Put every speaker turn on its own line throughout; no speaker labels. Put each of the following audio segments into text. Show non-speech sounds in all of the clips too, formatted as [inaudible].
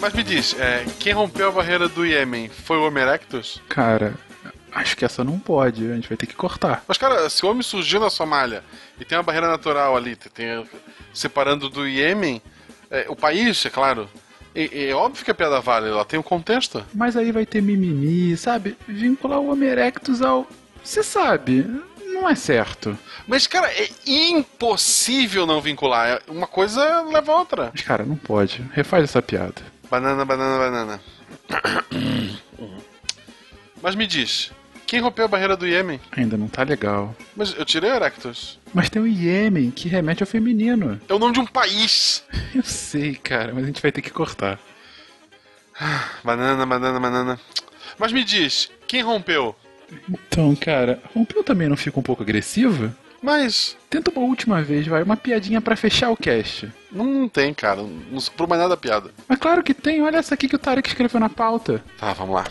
mas me diz, é, quem rompeu a barreira do Iêmen foi o Homo erectus?
Cara, acho que essa não pode, a gente vai ter que cortar.
Mas, cara, se o homem surgiu na Somália e tem uma barreira natural ali, tem, separando do Iêmen, é, o país, é claro, é, é, óbvio que a piada vale, ela tem um contexto.
Mas aí vai ter mimimi, sabe? Vincular o Homo erectus ao. Você sabe, não é certo.
Mas, cara, é impossível não vincular. Uma coisa leva a outra.
Mas, cara, não pode. Refaz essa piada.
Banana, banana, banana. Mas me diz, quem rompeu a barreira do Iêmen?
Ainda não tá legal.
Mas eu tirei o Erectus.
Mas tem o Iêmen, que remete ao feminino.
É o nome de um país.
Eu sei, cara, mas a gente vai ter que cortar.
Banana, banana, banana. Mas me diz, quem rompeu?
Então, cara, rompeu também não fica um pouco agressiva?
Mas.
Tenta uma última vez, vai. Uma piadinha para fechar o cast.
Não, não tem, cara. Não sobrou mais nada da piada.
Mas claro que tem. Olha essa aqui que o Tarek escreveu na pauta.
Tá, vamos lá.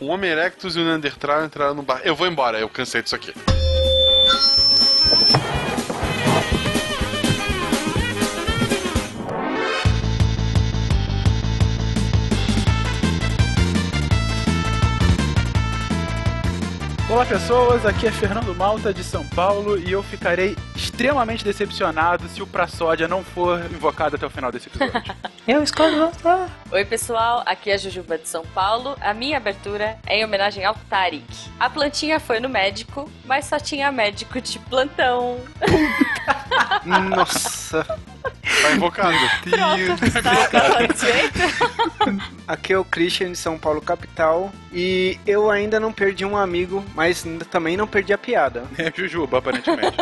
Um Homem erectus e um Neanderthal entraram no bar. Eu vou embora, eu cansei disso aqui.
Olá pessoas, aqui é Fernando Malta de São Paulo e eu ficarei extremamente decepcionado se o Praçódia não for invocado até o final desse episódio. [laughs]
eu escolho voltar.
Oi pessoal, aqui é a Jujuba de São Paulo. A minha abertura é em homenagem ao Tarik. A plantinha foi no médico, mas só tinha médico de plantão.
Nossa. Tá invocado.
Pronto, [laughs] tá
Aqui é o Christian de São Paulo, capital. E eu ainda não perdi um amigo, mas também não perdi a piada.
É Jujuba, aparentemente.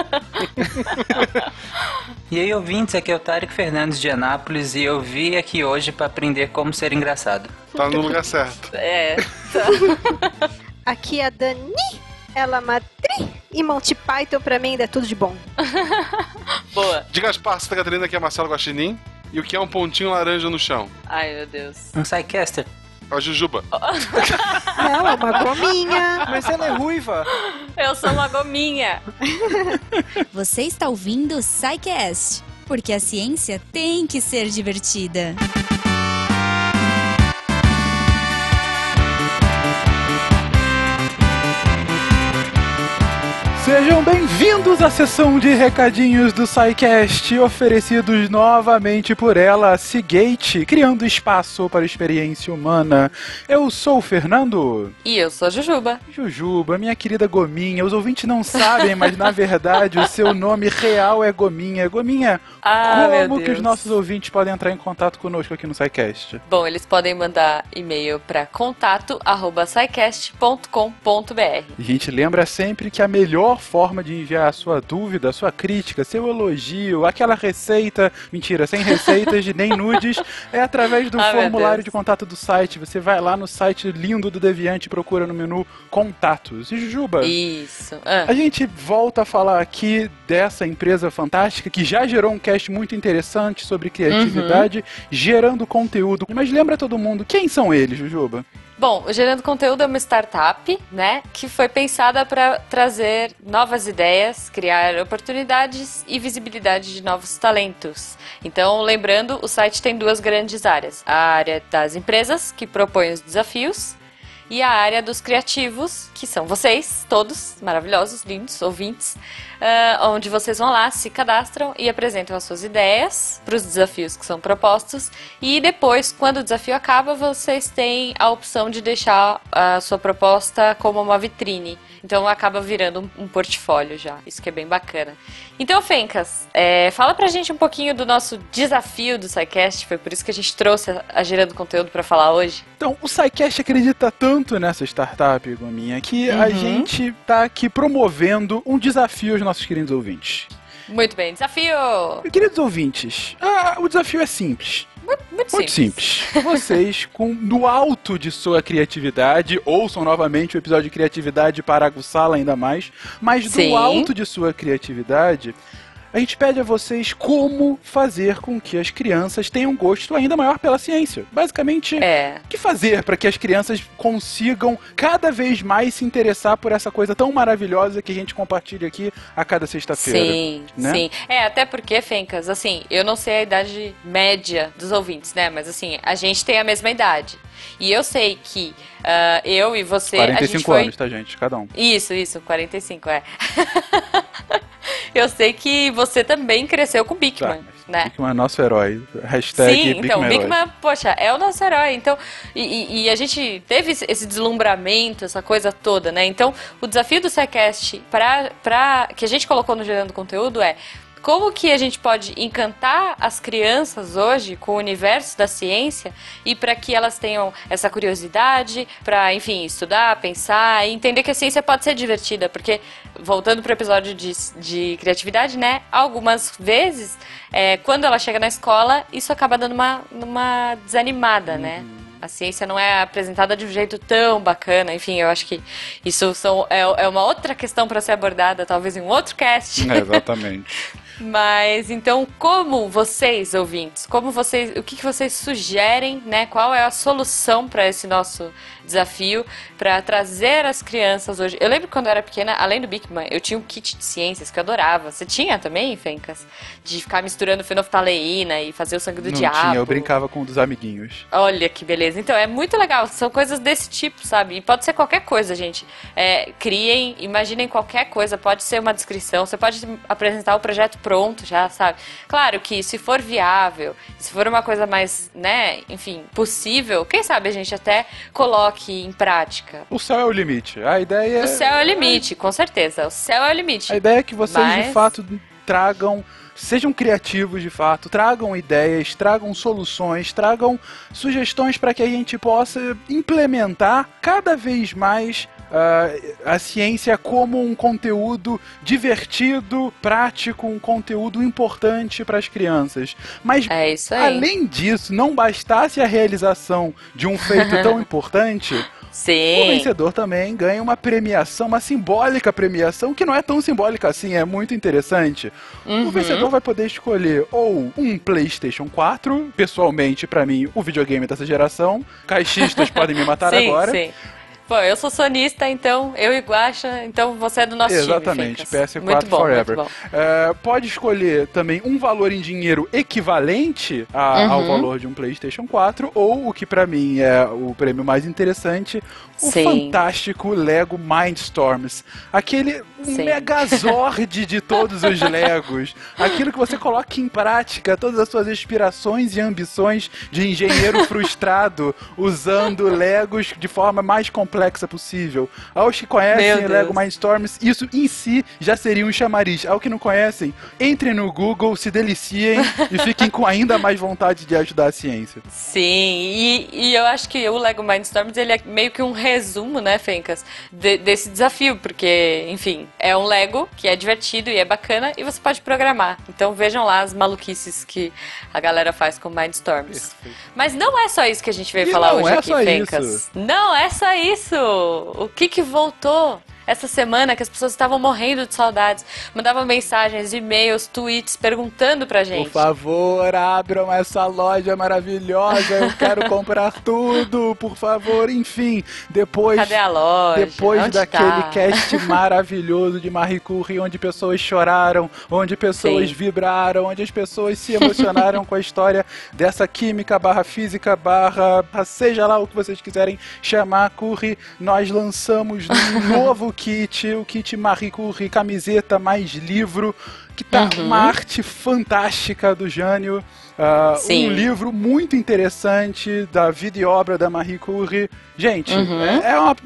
[laughs]
e aí, ouvintes, aqui é o Tarek Fernandes de Anápolis e eu vim aqui hoje para aprender como ser engraçado.
Tá no lugar certo.
É. Tá. [laughs]
aqui é a Dani ela Matri e Monty Python pra mim ainda é tudo de bom. [laughs]
Boa.
Diga as passas da Catarina que é Marcelo Guaxinim e o que é um pontinho laranja no chão.
Ai, meu Deus.
Um Psycaster.
A Jujuba. [laughs]
ela é uma gominha.
Mas ela é ruiva.
Eu sou uma gominha. [laughs]
Você está ouvindo o Psycast, porque a ciência tem que ser divertida.
Sejam bem-vindos à sessão de recadinhos do SciCast, oferecidos novamente por ela, Seagate, criando espaço para a experiência humana. Eu sou o Fernando.
E eu sou a Jujuba.
Jujuba, minha querida Gominha. Os ouvintes não sabem, mas na verdade o seu nome real é Gominha. Gominha,
ah,
como que os nossos ouvintes podem entrar em contato conosco aqui no SciCast?
Bom, eles podem mandar e-mail para contato@scicast.com.br.
A gente lembra sempre que a melhor melhor forma de enviar a sua dúvida, a sua crítica, seu elogio, aquela receita, mentira, sem receitas nem nudes, é através do ah, formulário de contato do site. Você vai lá no site lindo do Deviante e procura no menu Contatos. E Juba,
Isso.
Ah. a gente volta a falar aqui dessa empresa fantástica que já gerou um cast muito interessante sobre criatividade, uhum. gerando conteúdo. Mas lembra todo mundo, quem são eles, Jujuba?
Bom, o Gerando Conteúdo é uma startup, né, que foi pensada para trazer novas ideias, criar oportunidades e visibilidade de novos talentos. Então, lembrando, o site tem duas grandes áreas: a área das empresas, que propõe os desafios, e a área dos criativos, que são vocês, todos maravilhosos, lindos, ouvintes, uh, onde vocês vão lá, se cadastram e apresentam as suas ideias para os desafios que são propostos. E depois, quando o desafio acaba, vocês têm a opção de deixar a sua proposta como uma vitrine. Então acaba virando um, portfólio já. Isso que é bem bacana. Então, Fencas, é, fala pra gente um pouquinho do nosso desafio do SciCast. Foi por isso que a gente trouxe a, a Gerando Conteúdo para falar hoje.
Então, o SciCast acredita tanto nessa startup, Gominha, que uhum. a gente tá aqui promovendo um desafio nossos queridos ouvintes.
Muito bem, desafio!
Queridos ouvintes, ah, o desafio é simples.
Muito, muito, muito simples.
simples. Vocês, [laughs] com, no alto de sua criatividade, ouçam novamente o episódio de criatividade para aguçá-la ainda mais, mas Sim. do alto de sua criatividade, a gente pede a vocês como fazer com que as crianças tenham um gosto ainda maior pela ciência. Basicamente,
É.
o que fazer para que as crianças consigam cada vez mais se interessar por essa coisa tão maravilhosa que a gente compartilha aqui a cada sexta-feira?
Sim,
né?
sim. É, até porque, Fencas, assim, eu não sei a idade média dos ouvintes, né? Mas assim, a gente tem a mesma idade. E eu sei que ah, eu e você. a gente
45
foi...
anos, tá, gente? Cada um.
Isso, isso, 45, é. [laughs] eu sei que você também cresceu com o
Tá,
Bigman,
mas
né?
Bigman é nosso herói. Hashtag
Sim, então,
Bigman herói.
Bigman, poxa, é o nosso herói. Então, e, e- a gente teve esse- deslumbramento, essa coisa toda, né? Então, o desafio do SciCast pra, pra, que a gente colocou no Gerando Conteúdo é como que a gente pode encantar as crianças hoje com o universo da ciência e para que elas tenham essa curiosidade para, enfim, estudar, pensar e entender que a ciência pode ser divertida, porque voltando para o episódio de, de criatividade, né? Algumas vezes, é, quando ela chega na escola, isso acaba dando uma, uma desanimada, né? A ciência não é apresentada de um jeito tão bacana. Enfim, eu acho que isso são, é, é uma outra questão para ser abordada, talvez em um outro cast.
É, exatamente. [laughs]
Mas então, como vocês, ouvintes, como vocês, o que, que vocês sugerem, né? Qual é a solução para esse nosso desafio para trazer as crianças hoje? Eu lembro quando eu era pequena, além do Bigman, eu tinha um kit de ciências que eu adorava. Você tinha também, Fencas? De ficar misturando fenolftaleína e fazer o sangue do
Não
diabo.
tinha, eu brincava com um dos amiguinhos.
Olha que beleza. Então, é muito legal. São coisas desse tipo, sabe? E pode ser qualquer coisa, gente. É, criem, imaginem qualquer coisa. Pode ser uma descrição. Você pode apresentar o projeto pronto já, sabe? Claro que se for viável, se for uma coisa mais, né, enfim, possível, quem sabe a gente até coloque em prática.
O céu é o limite. A ideia
O céu é o limite, com certeza. O céu é o limite.
A ideia é que vocês
Mas-
de fato tragam, sejam criativos de fato, tragam ideias, tragam soluções, tragam sugestões para que a gente possa implementar cada vez mais ah, a ciência como um conteúdo divertido, prático, um conteúdo importante para as crianças. Mas
É
além disso, não bastasse a realização de um feito tão [laughs] importante, o
Sim.
vencedor também ganha uma premiação, uma simbólica premiação, que não é tão simbólica assim, é muito interessante.
Uhum.
O vencedor vai poder escolher ou um PlayStation 4, pessoalmente, pra mim, o videogame dessa geração. Caixistas [laughs] podem me matar
sim,
agora.
Sim. Pô, eu sou sonista, então eu e Guaxa, então você é do nosso
Exatamente,
time. Fencas.
PS4
muito bom,
Forever.
Bom.
É, pode escolher também um valor em dinheiro equivalente a-
Uhum.
ao valor de um PlayStation 4, ou o que pra mim é o prêmio mais interessante, o
Sim.
fantástico Lego Mindstorms. Aquele
Sim.
megazord de todos os [laughs] Legos. Aquilo que você coloca em prática todas as suas aspirações e ambições de engenheiro [laughs] frustrado usando Legos de forma mais complexa possível. Aos que conhecem. Lego Mindstorms, isso em si já seria um chamariz. Ao que não conhecem, entrem no Google, se deliciem [laughs] e fiquem com ainda mais vontade de ajudar a ciência.
Sim, e, e eu acho que o Lego Mindstorms ele é meio que um resumo, né, Fencas, de- desse desafio, porque, enfim, é um Lego que é divertido e é bacana e você pode programar. Então vejam lá as maluquices que a galera faz com Mindstorms. Mas não é só isso que a gente veio
E
falar hoje
é
aqui, Fencas.
isso.
Não é só isso! O que que voltou? Essa semana que as pessoas estavam morrendo de saudades, mandavam mensagens, e-mails, tweets perguntando pra gente.
Por favor, abram essa loja maravilhosa. Eu quero [laughs] comprar tudo, por favor. Enfim, depois.
Cadê a loja?
Depois
Onde
daquele
tá?
cast [laughs] maravilhoso de Marie Curie, onde pessoas choraram, onde pessoas
Sim.
vibraram, onde as pessoas se emocionaram com a história dessa química barra física barra seja lá o que vocês quiserem chamar Curie, nós lançamos um [laughs] novo kit, o kit Marie Curie, camiseta mais livro, que tá
Uhum.
uma arte fantástica do Jânio.
Sim.
um livro muito interessante da vida e obra da Marie Curie. Gente,
Uhum.
é, é uma,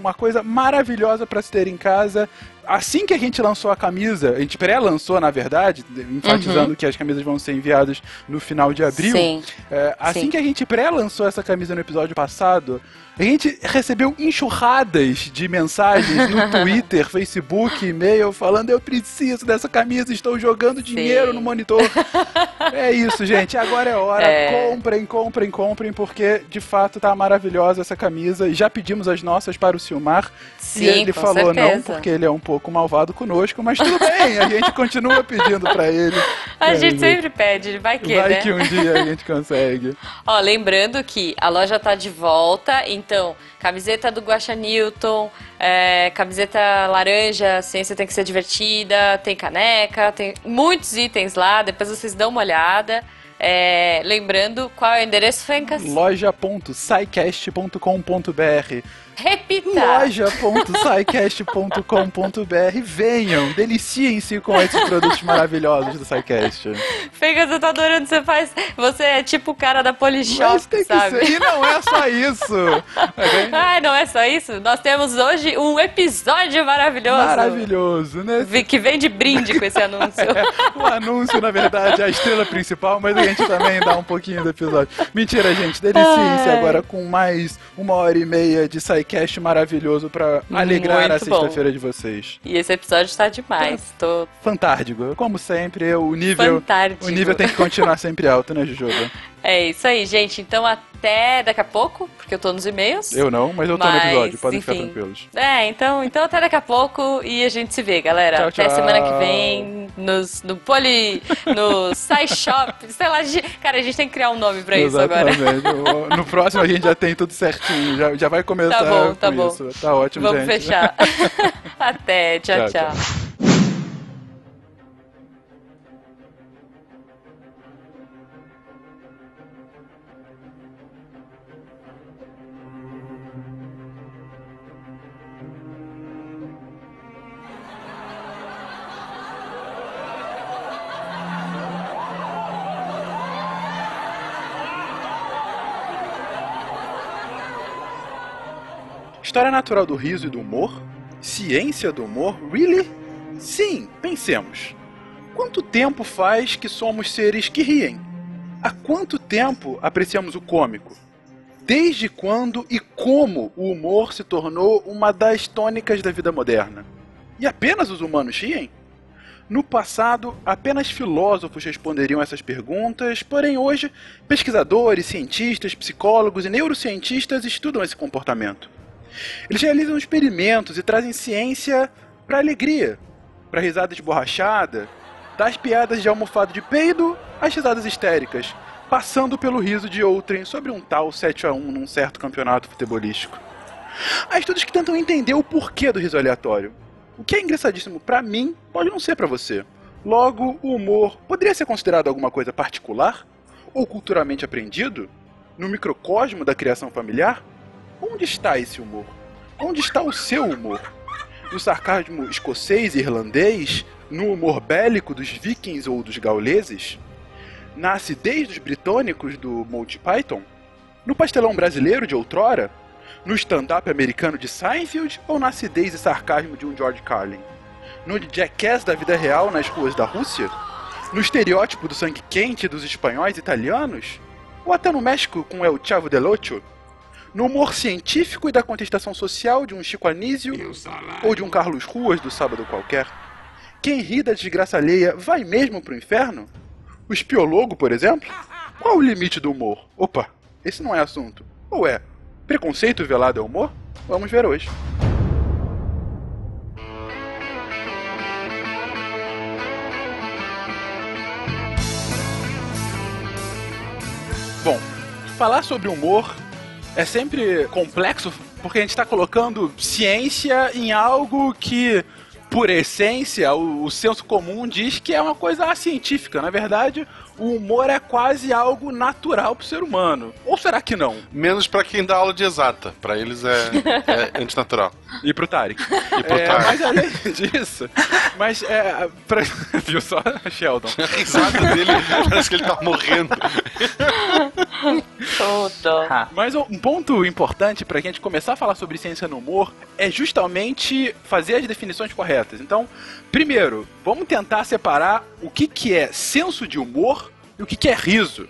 uma coisa maravilhosa para se ter em casa. Assim que a gente lançou a camisa, a gente pré-lançou, na verdade, enfatizando que as camisas vão ser enviadas no final de abril.
Sim.
É, assim
Sim.
que a gente pré-lançou essa camisa no episódio passado, a gente recebeu enxurradas de mensagens no [laughs] Twitter, Facebook, e-mail, falando eu preciso dessa camisa, camisa, estou jogando dinheiro no monitor. [laughs] é isso, gente. Agora é hora. É... Comprem, comprem, comprem, porque de fato tá maravilhosa essa camisa. Já pedimos as nossas para o Silmar. Sim, e ele falou certeza. não, porque ele é um pouco malvado conosco, mas tudo bem, a gente continua pedindo para ele. [laughs]
A gente ele. sempre pede, vai que,
vai
né?
que um dia a gente consegue. [laughs]
Ó, lembrando que a loja tá de volta, então, camiseta do Guaxa Newton, é, camiseta laranja, ciência tem que ser divertida, tem caneca, tem muitos itens lá, depois vocês dão uma olhada. É, lembrando, qual é o endereço, Fencas?
loja.sicast.com.br
Repita!
loja.sicast.com.br Venham, deliciem-se com esses produtos maravilhosos do SciCast.
Fencas, eu tô adorando, você faz... Você é tipo o cara da Polishop, sabe?
Ser. E não é só isso! [laughs]
Ai, não é só isso? Nós temos hoje um episódio maravilhoso.
Maravilhoso, né?
Que vem de brinde com esse [laughs] anúncio.
é, o anúncio, na verdade, é a estrela principal, mas a gente também dá um pouquinho do episódio. Mentira, gente, deliciem-se agora com mais uma hora e meia de SciCast podcast maravilhoso para alegrar Muito a sexta-feira de vocês.
E esse episódio está demais. Tá Tô...
Fantástico. Como sempre, o nível, o nível tem que continuar sempre alto, né, Jujuba? [laughs]
É isso aí, gente. Então até daqui a pouco, porque eu tô nos e-mails.
Eu não, mas eu tô mas, no episódio, podem enfim. ficar tranquilos.
É, então, então até daqui a pouco e a gente se vê, galera.
Tchau,
até
tchau.
semana que vem nos, no Poli, no SciShop, [laughs] sei lá, cara, a gente tem que criar um nome pra
Exatamente.
isso agora.
No próximo a gente já tem tudo certinho, já, já vai começar
tá bom, tá
com
bom.
isso. Tá ótimo,
Vamos
gente.
fechar. [laughs] até, tchau. tchau. tchau.
História natural do riso e do humor? Ciência do humor? Really? Sim, pensemos. Quanto tempo faz que somos seres que riem? Há quanto tempo apreciamos o cômico? Desde quando e como o humor se tornou uma das tônicas da vida moderna? E apenas os humanos riem? No passado, apenas filósofos responderiam essas perguntas, porém hoje, pesquisadores, cientistas, psicólogos e neurocientistas estudam esse comportamento. Eles realizam experimentos e trazem ciência para alegria, para risada esborrachada, das piadas de almofado de peido às risadas histéricas, passando pelo riso de outrem sobre um tal 7 a 1 num certo campeonato futebolístico. Há estudos que tentam entender o porquê do riso aleatório. O que é engraçadíssimo para mim pode não ser para você. Logo, o humor poderia ser considerado alguma coisa particular ou culturalmente aprendido no microcosmo da criação familiar? Onde está esse humor? Onde está o seu humor? No sarcasmo escocês e irlandês? No humor bélico dos vikings ou dos gauleses? Na acidez dos britânicos do Monty Python? No pastelão brasileiro de outrora? No stand-up americano de Seinfeld ou na acidez e sarcasmo de um George Carlin? No jackass da vida real nas ruas da Rússia? No estereótipo do sangue quente dos espanhóis e italianos? Ou até no México com El Chavo del Ocho? No humor científico e da contestação social de um Chico Anísio ou de um Carlos Ruas do Sábado Qualquer? Quem ri da desgraça alheia vai mesmo pro inferno? O espiologo, por exemplo? Qual o limite do humor? Opa, esse não é assunto. Ou é? Preconceito velado é humor? Vamos ver hoje. Bom, falar sobre humor é sempre complexo porque a gente está colocando ciência em algo que por essência, o, o, senso comum diz que é uma coisa científica. Na verdade, o humor é quase algo natural pro ser humano. Ou será que não?
Menos para quem dá aula de exata. Para eles é, [laughs] é antinatural.
E pro Tarek.
E pro
é,
Tarek.
Mas além disso, mas é. Pra... [laughs] Viu só, Sheldon?
A risada dele parece que ele tá morrendo.
Tudo.
Mas um ponto importante pra gente começar a falar sobre ciência no humor é justamente fazer as definições corretas. Então, primeiro, vamos tentar separar o que, que é senso de humor e o que, que é riso.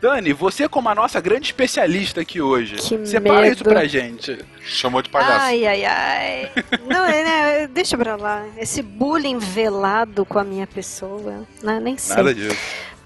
Dani, você como a nossa grande especialista aqui hoje,
Que
separa
medo.
isso pra gente.
Chamou de palhaço.
Ai, ai, ai. [laughs] Não, é, né, deixa pra lá. Esse bullying velado com a minha pessoa, né, nem sei.
Nada disso.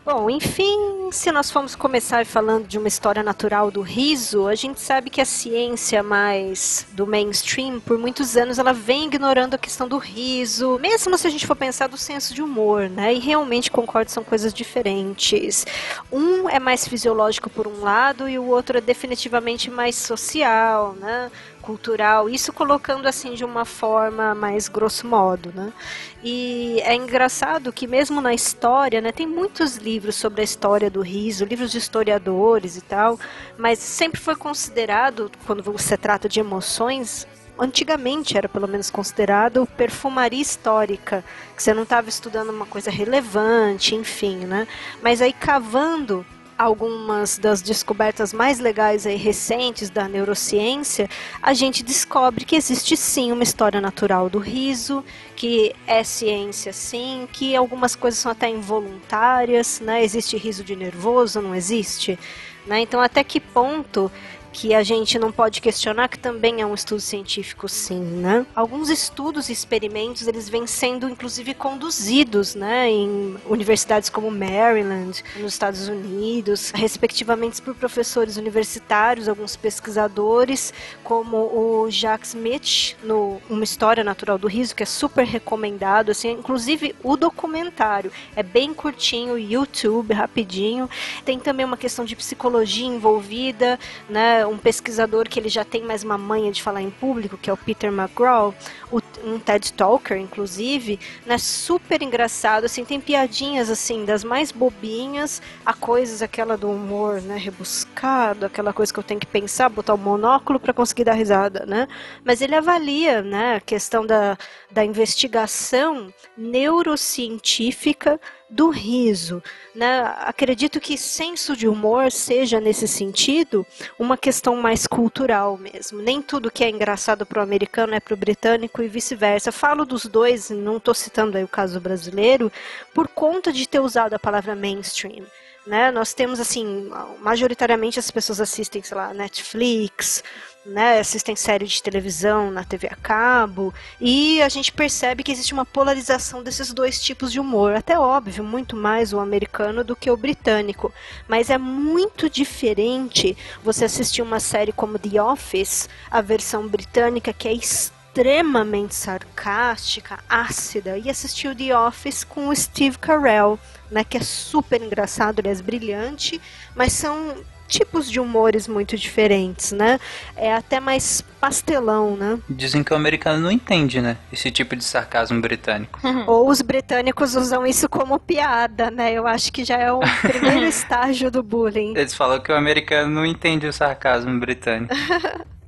Bom, enfim, se nós formos começar falando de uma história natural do riso, a gente sabe que a ciência mais do mainstream, por muitos anos, ela vem ignorando a questão do riso, mesmo se a gente for pensar do senso de humor, né? E realmente concordo, são coisas diferentes. Um é mais fisiológico por um lado e o outro é definitivamente mais social, né? Cultural, isso colocando assim de uma forma mais grosso modo, né? E é engraçado que mesmo na história, né, tem muitos livros sobre a história do riso, livros de historiadores e tal, mas sempre foi considerado, quando você trata de emoções, antigamente era pelo menos considerado perfumaria histórica, que você não estava estudando uma coisa relevante, enfim, né? Mas aí cavando algumas das descobertas mais legais aí recentes da neurociência, a gente descobre que existe sim uma história natural do riso, que é ciência sim, que algumas coisas são até involuntárias, né? Existe riso de nervoso, não existe? Né? Então até que ponto que a gente não pode questionar que também é um estudo científico sim, né? Alguns estudos e experimentos, eles vêm sendo inclusive conduzidos, né, em universidades como Maryland, nos Estados Unidos, respectivamente por professores universitários, alguns pesquisadores, como o Jacques Smith, no Uma História Natural do Riso, que é super recomendado, assim, inclusive o documentário é bem curtinho, YouTube, rapidinho. Tem também uma questão de psicologia envolvida, né? Um pesquisador que ele já tem mais uma manha de falar em público, que é o Peter McGraw, o- um TED Talker, inclusive, né? Super engraçado, assim, tem piadinhas assim das mais bobinhas a coisas aquela do humor, né? Rebuscado, aquela coisa que eu tenho que pensar, botar o monóculo para conseguir dar risada, né? Mas ele avalia, né? A questão da, da investigação neurocientífica do riso. Né? Acredito que senso de humor seja, nesse sentido, uma questão mais cultural mesmo. Nem tudo que é engraçado para o americano é para o britânico e vice-versa. Falo dos dois, não estou citando aí o caso brasileiro, por conta de ter usado a palavra mainstream. Né? Nós temos, assim, majoritariamente as pessoas assistem, sei lá, Netflix, né, assistem série de televisão na TV a cabo, e a gente percebe que existe uma polarização desses dois tipos de humor. Até óbvio, muito mais o americano do que o britânico. Mas é muito diferente você assistir uma série como The Office, a versão britânica, que é extremamente sarcástica, ácida, e assistir o The Office com o Steve Carell, né, que é super engraçado, aliás, brilhante, mas são tipos de humores muito diferentes, né? É até mais pastelão, né?
Dizem que o americano não entende, né? Esse tipo de sarcasmo britânico.
Ou os britânicos usam isso como piada, né? Eu acho que já é o [laughs] primeiro estágio do bullying.
Eles falam que o americano não entende o sarcasmo britânico. [laughs]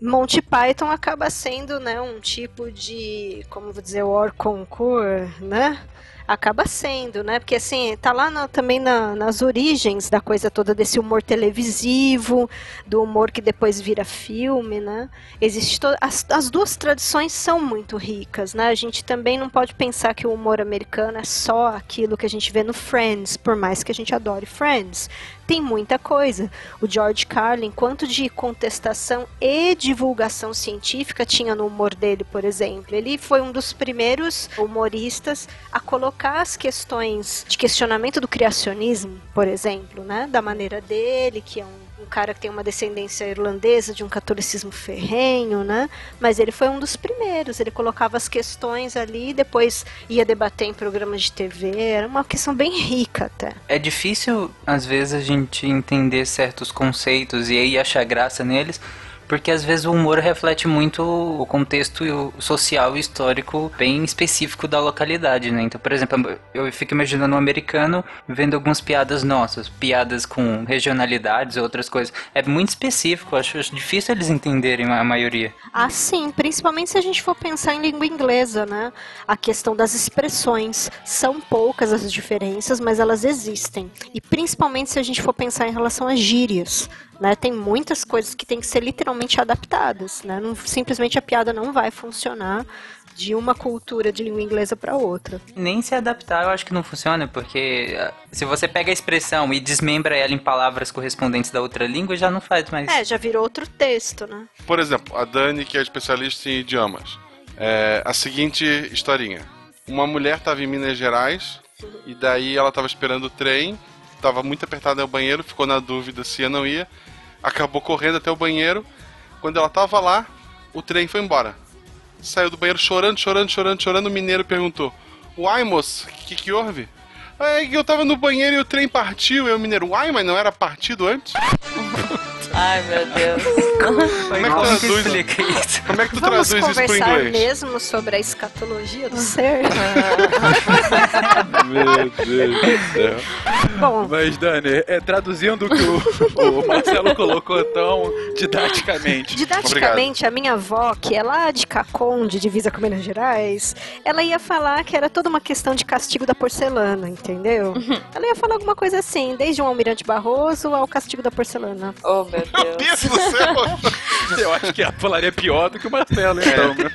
Monty Python acaba sendo, né, um tipo de, como vou dizer, war concours, né? Acaba sendo, né? Porque assim, tá lá na- também na- nas origens da coisa toda desse humor televisivo, do humor que depois vira filme, né? Existe to- as, as duas tradições são muito ricas, né? A gente também não pode pensar que o humor americano é só aquilo que a gente vê no Friends, por mais que a gente adore Friends. Tem muita coisa. O George Carlin, quanto de contestação e divulgação científica tinha no humor dele, por exemplo. Ele foi um dos primeiros humoristas a colocar as questões de questionamento do criacionismo, por exemplo, né? Da maneira dele, que é um um cara que tem uma descendência irlandesa de um catolicismo ferrenho, né? Mas ele foi um dos primeiros. Ele colocava as questões ali, depois ia debater em programas de TV. Era uma questão bem rica até.
É difícil, às vezes, a gente entender certos conceitos e aí achar graça neles, porque às vezes o humor reflete muito o contexto social e histórico bem específico da localidade, né? Então, por exemplo, eu fico imaginando um americano vendo algumas piadas nossas, piadas com regionalidades, outras coisas. É muito específico, acho difícil eles entenderem a maioria.
Ah, sim, principalmente se a gente for pensar em língua inglesa, né? A questão das expressões. São poucas as diferenças, mas elas existem. E principalmente se a gente for pensar em relação às gírias. Né? Tem muitas coisas que têm que ser literalmente adaptadas. Né? Não, simplesmente a piada não vai funcionar de uma cultura de língua inglesa para outra.
Nem se adaptar eu acho que não funciona, porque ah, se você pega a expressão e desmembra ela em palavras correspondentes da outra língua, já não faz mais.
É, já virou outro texto, né?
Por exemplo, a Dani, que é especialista em idiomas. É, a seguinte historinha. Uma mulher estava em Minas Gerais e daí ela estava esperando o trem, estava muito apertada no banheiro, ficou na dúvida se ia ou não ia, acabou correndo até o banheiro. Quando ela estava lá, o trem foi embora. Saiu do banheiro chorando, chorando, chorando, chorando. O mineiro perguntou: Uai, moço, o que, que houve? É que eu tava no banheiro e o trem partiu. E o mineiro, uai, mas não era partido antes? [laughs]
Ai, meu Deus. [laughs]
Como é que
que
traduz?
explica isso?
Como é que tu
Vamos
traduz isso pro
conversar
inglês?
mesmo sobre a escatologia do ser? [laughs]
Meu Deus do céu.
Bom,
Mas, Dani, é, traduzindo o que o, o Marcelo colocou tão didaticamente.
Didaticamente, a minha avó, que é lá de Caconde, divisa com Minas Gerais, ela ia falar que era toda uma questão de castigo da porcelana, entendeu? Ela ia falar alguma coisa assim, desde um almirante Barroso ao castigo da porcelana.
Oh, meu
Meu
Deus.
Do céu! [laughs]
Eu acho que ela falaria pior do que o Marcelo, então. né?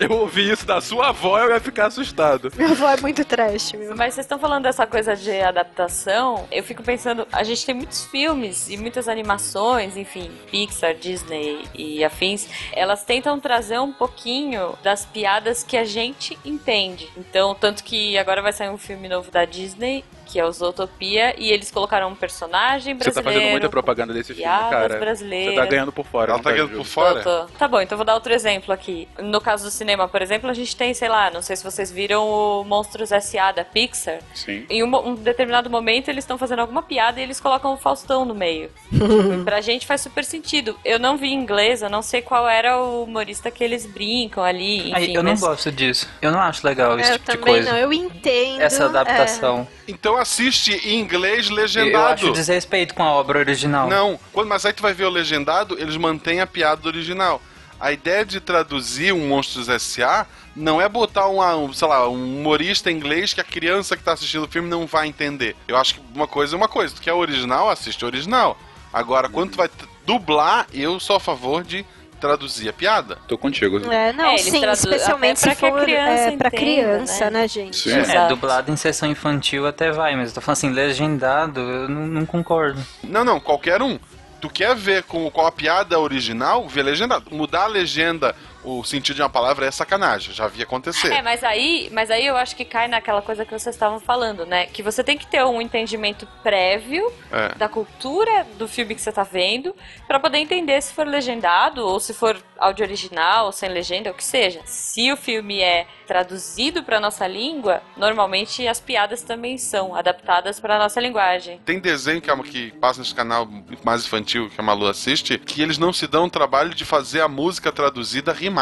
Eu ouvi isso da sua avó, eu ia ficar assustado.
Minha avó é muito trash, meu.
Mas vocês estão falando dessa coisa de adaptação, eu fico pensando, a gente tem muitos filmes e muitas animações, enfim, Pixar, Disney e afins, elas tentam trazer um pouquinho das piadas que a gente entende. Então, tanto que agora vai sair um filme novo da Disney, que é o Zootopia, e eles colocaram um personagem
Você
brasileiro.
tá fazendo muita propaganda desse filme,
piadas
cara. Você tá ganhando por fora.
Ela
não
tá ganhando por fora?
Tô, tô. Tá bom, então vou dar outro exemplo aqui. No caso do cinema, por exemplo, a gente tem, sei lá, não sei se vocês viram o Monstros S.A. da Pixar.
Sim.
Em um, um determinado momento eles estão fazendo alguma piada e eles colocam o Faustão no meio. [laughs] pra gente faz super sentido. Eu não vi em inglês, eu não sei qual era o humorista que eles brincam ali. Enfim,
Aí, eu não
mas-
gosto disso. Eu não acho legal esse
É, eu
tipo de
também
coisa.
não, eu entendo.
Essa
é.
adaptação.
Então assiste em inglês
Eu
legendado.
acho desrespeito com a obra original.
Não, quando, mas aí tu vai ver o legendado, eles mantêm a piada do original. A ideia de traduzir um Monstros S.A. não é botar uma, um, sei lá, um humorista em inglês que a criança que tá assistindo o filme não vai entender. Eu acho que uma coisa é uma coisa. Tu quer o original, assiste o original. Agora, quando tu vai dublar, eu sou a favor de traduzir a piada.
Tô contigo.
É, não,
É,
sim, especialmente se for
criança
é, pra
entenda,
criança,
né?
né, gente?
Sim.
É, dublado em sessão infantil até vai, mas eu tô falando assim, legendado, eu não, não concordo.
Não, não, qualquer um. Tu quer ver com qual a piada original, vê legendado. Mudar a legenda, o sentido de uma palavra é sacanagem. Já vi acontecer.
É, mas aí, mas aí eu acho que cai naquela coisa que vocês estavam falando, né? Que você tem que ter um entendimento prévio
É.
da cultura do filme que você tá vendo pra poder entender se for legendado ou se for áudio original, sem legenda, o que seja. Se o filme é traduzido pra nossa língua, normalmente as piadas também são adaptadas pra nossa linguagem.
Tem desenho que, a- que passa nesse canal mais infantil que a Malu assiste, que eles não se dão o trabalho de fazer a música traduzida rimar.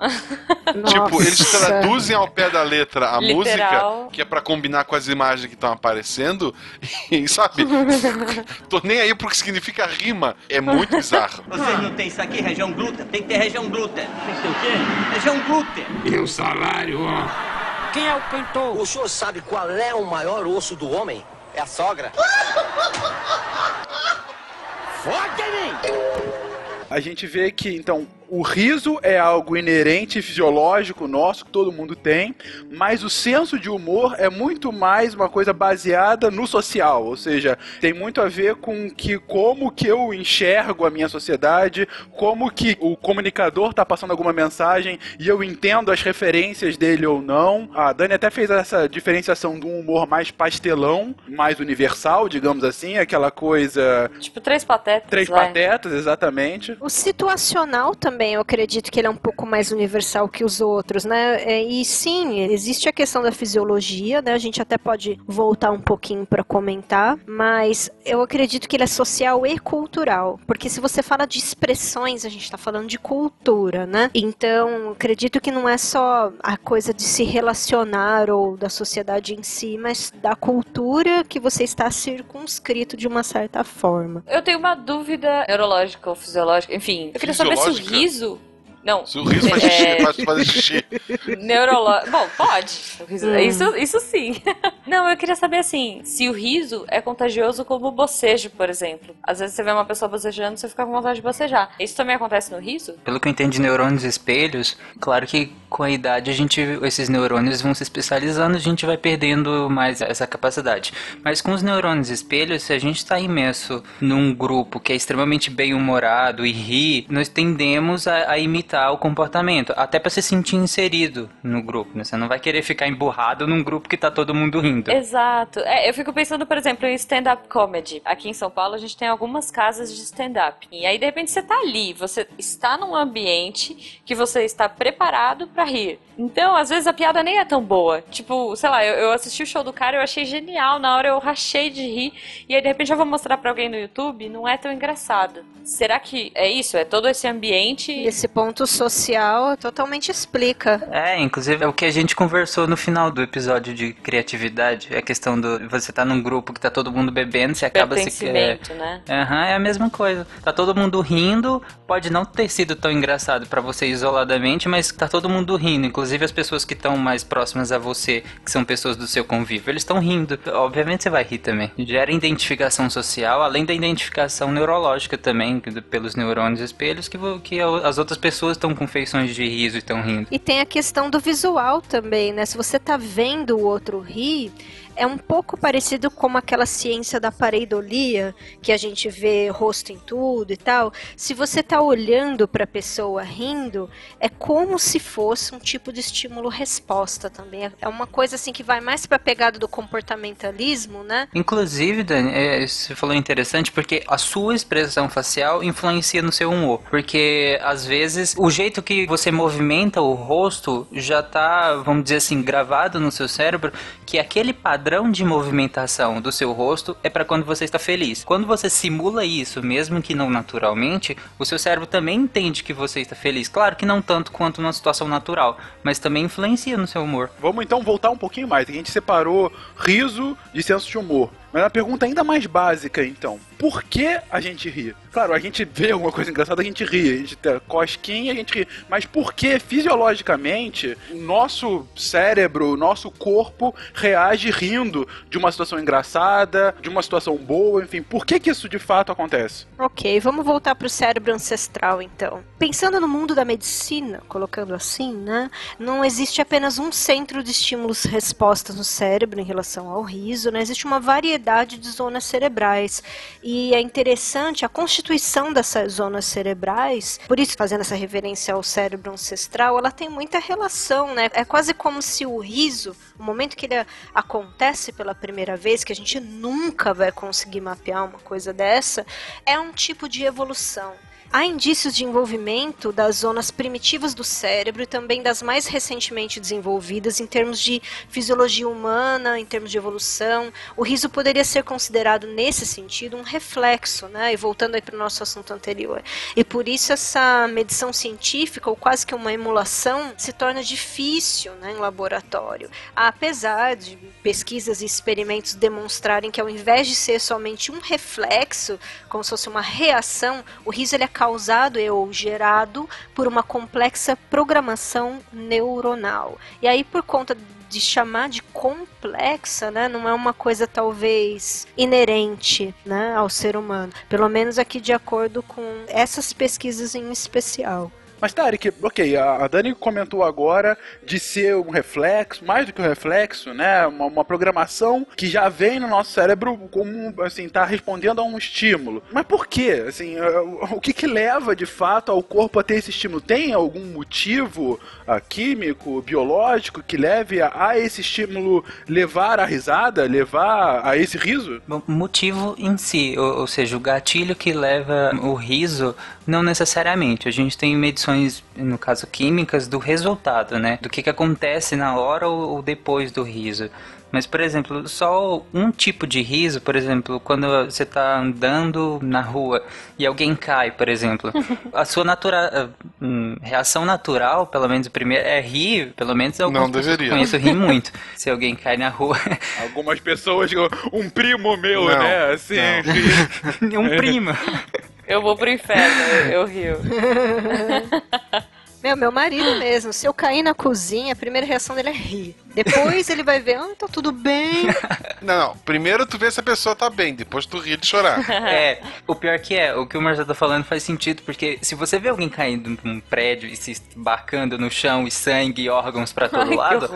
[laughs] Tipo, eles traduzem ao pé da letra a
Literal.
música, que é pra combinar com as imagens que estão aparecendo, [laughs] e sabe? [laughs] Tô nem aí porque significa rima. É muito bizarro.
Vocês não tem isso aqui, região glúten? Tem que ter região glúten. Tem que ter o quê? Região glúten.
E o salário, ó.
Quem é o cantor?
O senhor sabe qual é o maior osso do homem? É a sogra.
Mim!
A gente vê que, então, o riso é algo inerente e fisiológico nosso, que todo mundo tem, mas o senso de humor é muito mais uma coisa baseada no social, ou seja, tem muito a ver com que como que eu enxergo a minha sociedade, como que o comunicador tá passando alguma mensagem e eu entendo as referências dele ou não. A Dani até fez essa diferenciação de um humor mais pastelão, mais universal, digamos assim, aquela coisa
Tipo, três patetas.
três
vai.
patetas, exatamente.
O situacional também, eu acredito que ele é um pouco mais universal que os outros, né? É, E sim, existe a questão da fisiologia, né? A gente até pode voltar um pouquinho para comentar, mas eu acredito que ele é social e cultural, porque se você fala de expressões, a gente está falando de cultura, né? Então, acredito que não é só a coisa de se relacionar ou da sociedade em si, mas da cultura que você está circunscrito de uma certa forma.
Eu tenho uma dúvida neurológica ou fisiológica, enfim. Eu queria saber se o
Fisiológica?
Riso Não.
Se o riso faz
É.
xixi, [laughs] faz fazer xixi.
Neurológico. Bom, pode.
Hum.
Isso, isso sim. [laughs] Não, eu queria saber assim, se o riso é contagioso como o bocejo, por exemplo. Às vezes você vê uma pessoa bocejando, você fica com vontade de bocejar. Isso também acontece no riso?
Pelo que eu entendo de neurônios espelhos, claro que com a idade a gente, esses neurônios vão se especializando, a gente vai perdendo mais essa capacidade. Mas com os neurônios espelhos, se a gente está imerso num grupo que é extremamente bem humorado e ri, nós tendemos a, a imitar o comportamento, até para se sentir inserido no grupo. Né? Você não vai querer ficar emburrado num grupo que tá todo mundo rindo.
Exato. É, eu fico pensando, por exemplo, em stand-up comedy. Aqui em São Paulo a gente tem algumas casas de stand-up. E aí, de repente, você tá ali, você está num ambiente que você está preparado pra rir. Então, às vezes a piada nem é tão boa. Tipo, sei lá, eu, eu assisti o show do cara, eu achei genial. Na hora eu rachei de rir. E aí, de repente, eu vou mostrar pra alguém no YouTube, não é tão engraçado. Será que é isso? É todo esse ambiente.
Esse ponto social totalmente explica.
É, inclusive é o que a gente conversou no final do episódio de criatividade. É a questão do você tá num grupo que tá todo mundo bebendo, você acaba se. É,
né?
Aham, é a mesma coisa. Tá todo mundo rindo, pode não ter sido tão engraçado pra você isoladamente, mas tá todo mundo rindo. Inclusive as pessoas que estão mais próximas a você, que são pessoas do seu convívio, eles estão rindo. Obviamente você vai rir também. Gera identificação social, além da identificação neurológica também, pelos neurônios espelhos, que, que as outras pessoas estão com feições de riso e estão rindo.
E tem a questão do visual também, né? Se você tá vendo o outro rir, é um pouco parecido com aquela ciência da pareidolia, que a gente vê rosto em tudo e tal. Se você tá olhando para a pessoa rindo, é como se fosse um tipo de estímulo-resposta também. É- uma coisa assim que vai mais para a pegada do comportamentalismo, né?
Inclusive, Dani, é, você falou interessante porque a sua expressão facial influencia no seu humor. Porque às vezes o jeito que você movimenta o rosto já tá, vamos dizer assim, gravado no seu cérebro que aquele padrão de movimentação do seu rosto é para quando você está feliz. Quando você simula isso, mesmo que não naturalmente, o seu cérebro também entende que você está feliz. Claro que não tanto quanto numa situação natural, mas também influencia no seu humor.
Vamos então voltar um pouquinho mais. A gente separou riso de senso de humor. Mas uma pergunta ainda mais básica, então. Por que a gente ri? Claro, a gente vê alguma coisa engraçada, a gente ri. A gente tem cosquinha, a gente ri. Mas por que, fisiologicamente, o nosso cérebro, o nosso corpo reage rindo de uma situação engraçada, de uma situação boa, enfim. Por que que isso de fato acontece?
Ok, vamos voltar para o cérebro ancestral então. Pensando no mundo da medicina, colocando assim, né? Não existe apenas um centro de estímulos-respostas no cérebro em relação ao riso, né? Existe uma variedade de zonas cerebrais. E é interessante a constituição dessas zonas cerebrais, por isso fazendo essa referência ao cérebro ancestral, ela tem muita relação, né? É quase como se o riso, o momento que ele acontece pela primeira vez, que a gente nunca vai conseguir mapear uma coisa dessa, é um tipo de evolução. Há indícios de envolvimento das zonas primitivas do cérebro e também das mais recentemente desenvolvidas em termos de fisiologia humana, em termos de evolução. O riso poderia ser considerado nesse sentido um reflexo, né? E voltando aí para o nosso assunto anterior. E por isso essa medição científica, ou quase que uma emulação, se torna difícil né, em laboratório. Apesar de pesquisas e experimentos demonstrarem que ao invés de ser somente um reflexo, como se fosse uma reação, o riso ele é causado ou gerado por uma complexa programação neuronal. E aí, por conta de chamar de complexa, né, não é uma coisa talvez inerente, né, ao ser humano. Pelo menos aqui de acordo com essas pesquisas em especial.
Mas, Tarek, ok, a Dani comentou agora de ser um reflexo, mais do que um reflexo, né? Uma, uma programação que já vem no nosso cérebro como, assim, tá respondendo a um estímulo. Mas por quê? Assim, eh, o que que leva, de fato, ao corpo a ter esse estímulo? Tem algum motivo ah, químico, biológico, que leve a, a esse estímulo levar a risada, levar a esse riso?
Bom, motivo em si, ou, ou seja, o gatilho que leva o riso, não necessariamente. A gente tem medições, no caso químicas, do resultado, né? Do que, que acontece na hora ou, ou depois do riso. Mas, por exemplo, só um tipo de riso, por exemplo, quando você está andando na rua e alguém cai, por exemplo, [laughs] a sua natura, hum, reação natural, pelo menos o primeiro, é rir, pelo menos algumas
Não deveria.
eu conheço rir [laughs] muito. Se alguém cai na rua,
Algumas pessoas, um primo meu,
Não,
né? Assim,
não. [laughs]
um primo.
Eu vou pro inferno, eu, eu rio.
Meu, meu marido mesmo, se eu cair na cozinha, a primeira reação dele é rir. Depois ele vai ver, ah, tá tudo bem. [laughs]
Não, não. Primeiro tu vê se a pessoa tá bem, depois tu ri de chorar. [laughs]
É, o pior que é, o que o Marcelo tá falando faz sentido, porque se você vê alguém caindo num prédio e se esbarcando no chão e sangue e órgãos pra todo
Ai,
lado.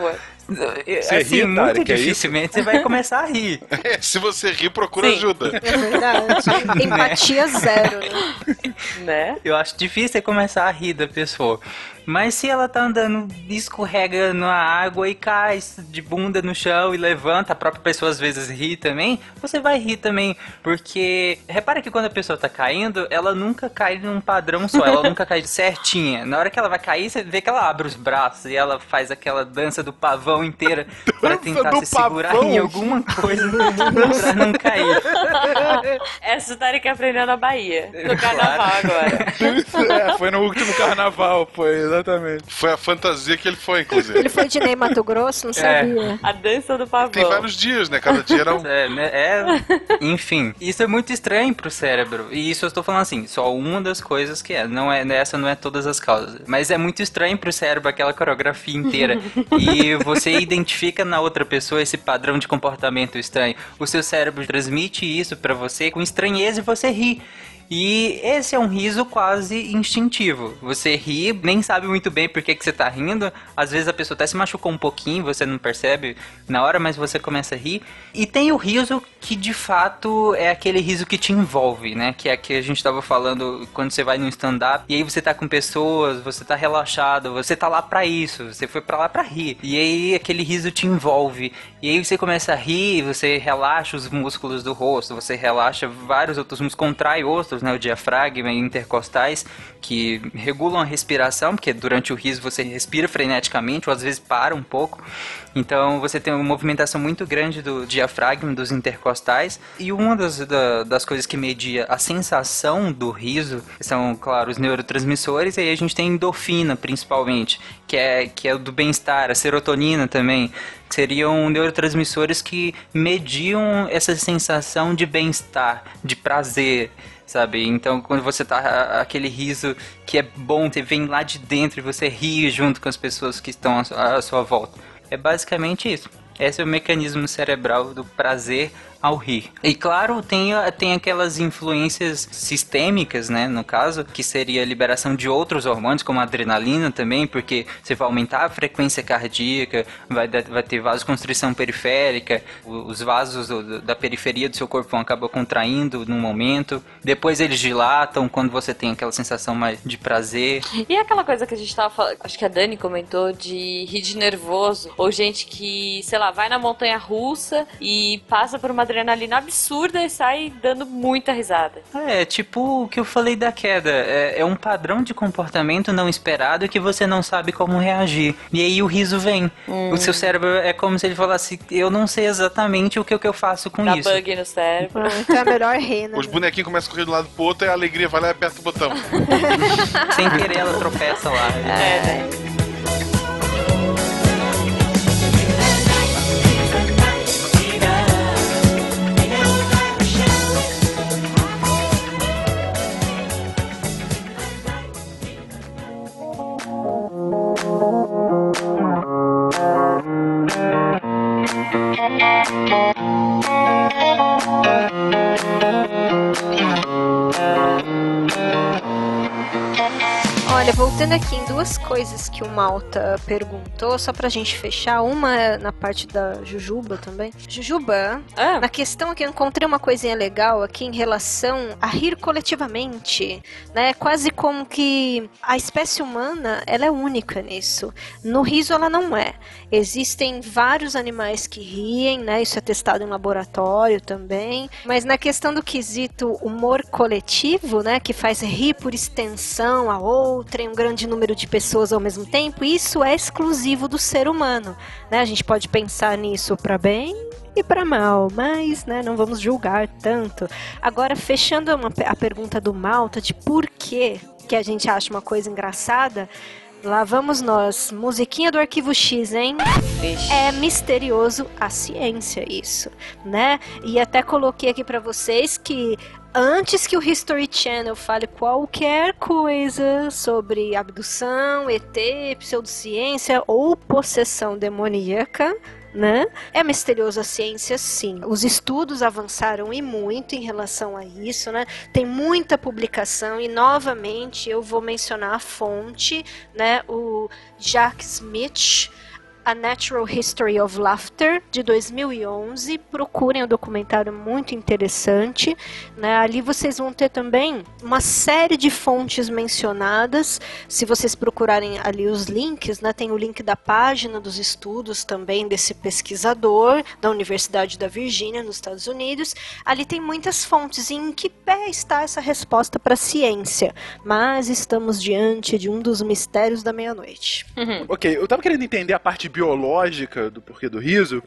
Você
assim,
ri,
muito
Tarek, é
dificilmente você vai começar a rir. [laughs]
É, se você rir, procura
Sim.
ajuda.
É verdade. [laughs] Empatia zero, né?
Né?
Eu acho difícil você começar a rir da pessoa. Mas se ela tá andando, escorrega na água e cai de bunda no chão e levanta, a própria pessoa às vezes ri também, você vai rir também. Porque repara que quando a pessoa tá caindo, ela nunca cai num padrão só, ela [laughs] nunca cai certinha. Na hora que ela vai cair, você vê que ela abre os braços e ela faz aquela dança do pavão inteira [laughs] pra tentar se segurar
pavão.
em alguma coisa pra não cair. [laughs]
Essa o Tarek aprendeu na Bahia, no
Claro.
carnaval agora.
É, foi no último carnaval, foi, exatamente.
Foi a fantasia que ele foi, inclusive.
Ele foi de Ney Mato Grosso, não sabia.
A dança do pavão.
Tem vários dias, né? Cada dia era um. [laughs]
É, né? É, enfim, isso é muito estranho pro cérebro. E isso eu estou falando assim, só uma das coisas que é. Não é essa não é todas as causas. Mas é muito estranho pro cérebro aquela coreografia inteira. [laughs] e você identifica na outra pessoa esse padrão de comportamento estranho. O seu cérebro transmite isso pra você com estranheza e você ri. E esse é um riso quase instintivo. Você ri, nem sabe muito bem por que, que você tá rindo. Às vezes a pessoa até se machucou um pouquinho, você não percebe na hora, mas você começa a rir. E tem o riso que de fato é aquele riso que te envolve, né? Que é que a gente tava falando quando você vai no stand-up e aí você tá com pessoas, você tá relaxado, você tá lá pra isso, você foi pra lá pra rir. E aí aquele riso te envolve. E aí você começa a rir, você relaxa os músculos do rosto, você relaxa vários outros músculos, contrai outros, né? O diafragma e intercostais, que regulam a respiração, porque durante o riso você respira freneticamente, ou às vezes para um pouco. Então você tem uma movimentação muito grande do diafragma, dos intercostais. E uma das, da- das coisas que media a sensação do riso são, claro, os neurotransmissores, e aí a gente tem endorfina, principalmente, que é, que é do bem-estar, a serotonina também, que seriam neurotransmissores que mediam essa sensação de bem-estar, de prazer. Sabe? Então, quando você tá aquele riso que é bom, você vem lá de dentro e você ri junto com as pessoas que estão à sua volta. É basicamente isso. Esse é o mecanismo cerebral do prazer ao rir. E claro, tem, tem aquelas influências sistêmicas, né, no caso, que seria a liberação de outros hormônios, como a adrenalina também, porque você vai aumentar a frequência cardíaca, vai, vai ter vasoconstrição periférica, os vasos da periferia do seu corpo vão acabar contraindo num momento, depois eles dilatam quando você tem aquela sensação mais de prazer.
E aquela coisa que a gente tava falando, acho que a Dani comentou de rir de nervoso, ou gente que, sei lá, vai na montanha russa e passa por uma adrenalina absurda e sai dando muita risada.
É, tipo o que eu falei da queda. É, é um padrão de comportamento não esperado que você não sabe como reagir. E aí o riso vem. O seu cérebro é como se ele falasse: Eu não sei exatamente o que, o que eu faço com
Dá
isso.
bug no cérebro.
Ah, então é melhor rir, né?
Os bonequinhos começam a correr de um lado pro outro e a alegria vai lá e aperta o botão. [laughs]
Sem querer, ela tropeça lá.
É, né? Thank you.
Olha, voltando aqui em duas coisas que o Malta perguntou, só pra gente fechar. Uma é na parte da Jujuba também. Jujuba,
Ah,
na questão aqui, eu encontrei uma coisinha legal aqui em relação a rir coletivamente, né? Quase como que a espécie humana, ela é única nisso. No riso ela não é. Existem vários animais que riem, né? Isso é testado em laboratório também. Mas na questão do quesito humor coletivo, né? Que faz rir por extensão a outra em um grande número de pessoas ao mesmo tempo, isso é exclusivo do ser humano, né? A gente pode pensar nisso para bem e para mal, mas né, não vamos julgar tanto. Agora, fechando uma a pergunta do Malta de por que, que a gente acha uma coisa engraçada, lá vamos nós. Musiquinha do Arquivo X, hein?
vixe.
É misterioso a ciência isso, né? E até coloquei aqui para vocês que Antes que o History Channel fale qualquer coisa sobre abdução, ET, pseudociência ou possessão demoníaca, né? É misterioso a ciência, sim. Os estudos avançaram e muito em relação a isso, né? Tem muita publicação e novamente eu vou mencionar a fonte, né? O Jacques Smith a Natural History of Laughter, de 2011. Procurem o um documentário muito interessante. Né? Ali vocês vão ter também uma série de fontes mencionadas. Se vocês procurarem ali os links, né? tem o link da página dos estudos também desse pesquisador da Universidade da Virgínia, nos Estados Unidos. Ali tem muitas fontes. E em que pé está essa resposta para a ciência? Mas estamos diante de um dos mistérios da meia-noite.
Uhum. Ok, eu estava querendo entender a parte biológica do porquê do riso,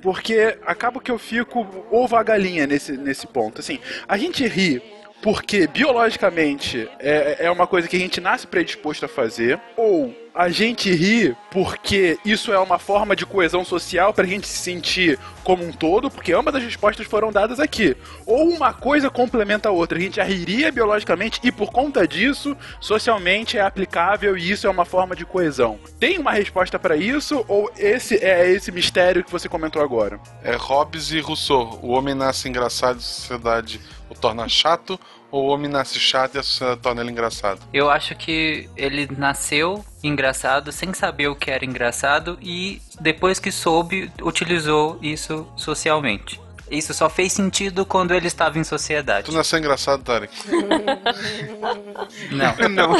porque acaba que eu fico ovo a galinha nesse, nesse ponto. Assim, a gente ri porque biologicamente é, é uma coisa que a gente nasce predisposto a fazer, ou a gente ri porque isso é uma forma de coesão social para a gente se sentir como um todo, porque ambas as respostas foram dadas aqui. Ou uma coisa complementa a outra. A gente já riria biologicamente e por conta disso, socialmente é aplicável e isso é uma forma de coesão. Tem uma resposta para isso ou esse é esse mistério que você comentou agora?
É Hobbes e Rousseau. O homem nasce engraçado, a sociedade o torna chato, ou o homem nasce chato e a sociedade torna ele engraçado?
Eu acho que ele nasceu engraçado sem saber o que era engraçado e depois que soube, utilizou isso socialmente. Isso só fez sentido quando ele estava em sociedade.
Tu nasceu engraçado, Tarek?
Não. [laughs]
Não.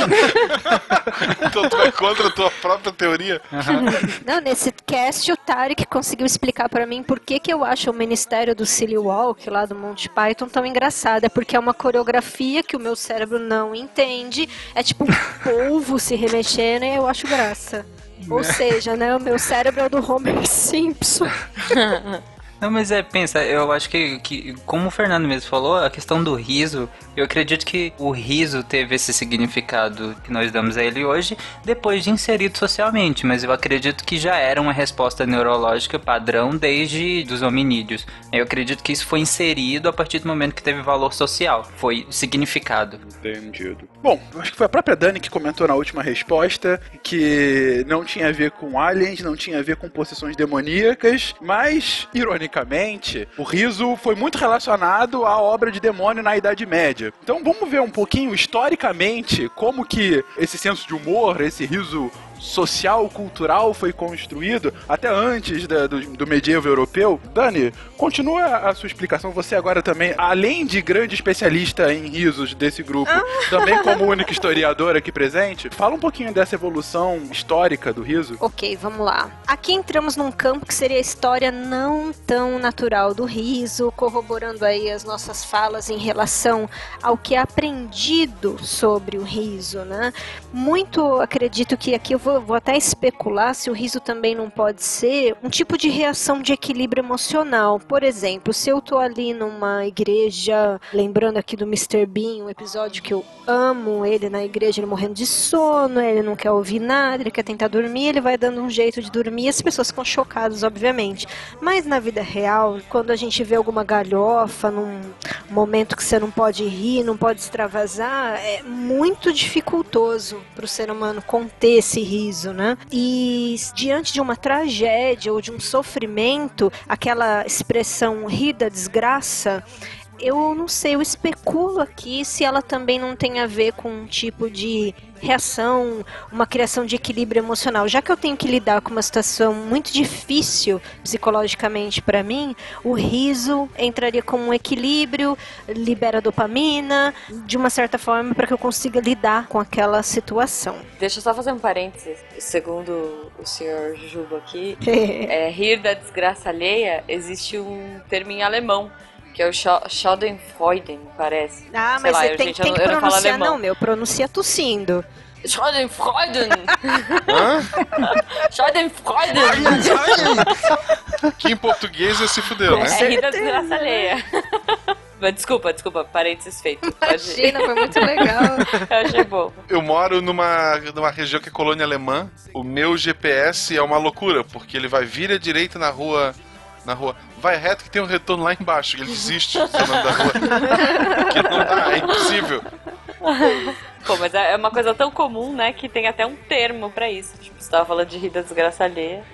então tu vai contra a tua própria teoria?
Uhum. Não, nesse cast o Tarek conseguiu explicar para mim por que, que eu acho o Ministério do Silly Walk lá do Monty Python tão engraçado. É porque é uma coreografia que o meu cérebro não entende. É tipo um [laughs] polvo se remexendo e eu acho graça. Ou seja, né, o meu cérebro é o do Homer Simpson. [laughs]
Não, mas é, pensa, eu acho que, que, como o Fernando mesmo falou, a questão do riso, eu acredito que o riso teve esse significado que nós damos a ele hoje, depois de inserido socialmente, mas eu acredito que já era uma resposta neurológica padrão desde dos hominídeos. Eu acredito que isso foi inserido a partir do momento que teve valor social, foi significado.
Entendido. Bom, acho que foi a própria Dani que comentou na última resposta que não tinha a ver com aliens, não tinha a ver com possessões demoníacas, mas, ironicamente, historicamente, o riso foi muito relacionado à obra de demônio na Idade Média. Então vamos ver um pouquinho historicamente como que esse senso de humor, esse riso social, cultural foi construído até antes da, do, do medievo europeu. Dani, continua a sua explicação. Você agora também, além de grande especialista em risos desse grupo, ah. também como [laughs] única historiadora aqui presente, fala um pouquinho dessa evolução histórica do riso.
Ok, vamos lá. Aqui entramos num campo que seria a história não tão natural do riso, corroborando aí as nossas falas em relação ao que é aprendido sobre o riso, né? Muito acredito que aqui eu vou vou, vou até especular se o riso também não pode ser um tipo de reação de equilíbrio emocional. Por exemplo, se eu tô ali numa igreja, lembrando aqui do Mr. Bean, um episódio que eu amo ele na igreja, ele morrendo de sono, ele não quer ouvir nada, ele quer tentar dormir, ele vai dando um jeito de dormir, as pessoas ficam chocadas, obviamente. Mas na vida real, quando a gente vê alguma galhofa num momento que você não pode rir, não pode extravasar, é muito dificultoso para o ser humano conter esse riso sorriso, né? E diante de uma tragédia ou de um sofrimento, aquela expressão rir da desgraça eu não sei, eu especulo aqui se ela também não tem a ver com um tipo de reação, uma criação de equilíbrio emocional. Já que eu tenho que lidar com uma situação muito difícil psicologicamente para mim, o riso entraria como um equilíbrio, libera dopamina, de uma certa forma, para que eu consiga lidar com aquela situação.
Deixa eu só fazer um parênteses. Segundo o senhor Juba aqui, [laughs] é, rir da desgraça alheia, existe um termo em alemão que é o Schadenfreude, parece.
Ah, Sei mas lá, você tem, gente, tem que pronunciar, não, meu, pronuncia tossindo.
Schadenfreude! [laughs] Schadenfreude!
que em português é se fudeu, né?
É rir da desgraça alheia. [laughs] Mas desculpa, desculpa, parênteses feito.
Imagina, foi muito legal.
Eu achei bom.
Eu moro numa, numa região que é colônia alemã. O meu GPS é uma loucura, porque ele vai vir à direita na rua na rua, vai reto que tem um retorno lá embaixo. Ele desiste do nome da rua. que não dá, é impossível.
Pô, mas é uma coisa tão comum, né, que tem até um termo pra isso. Tipo, você tava falando de rir da desgraça alheia.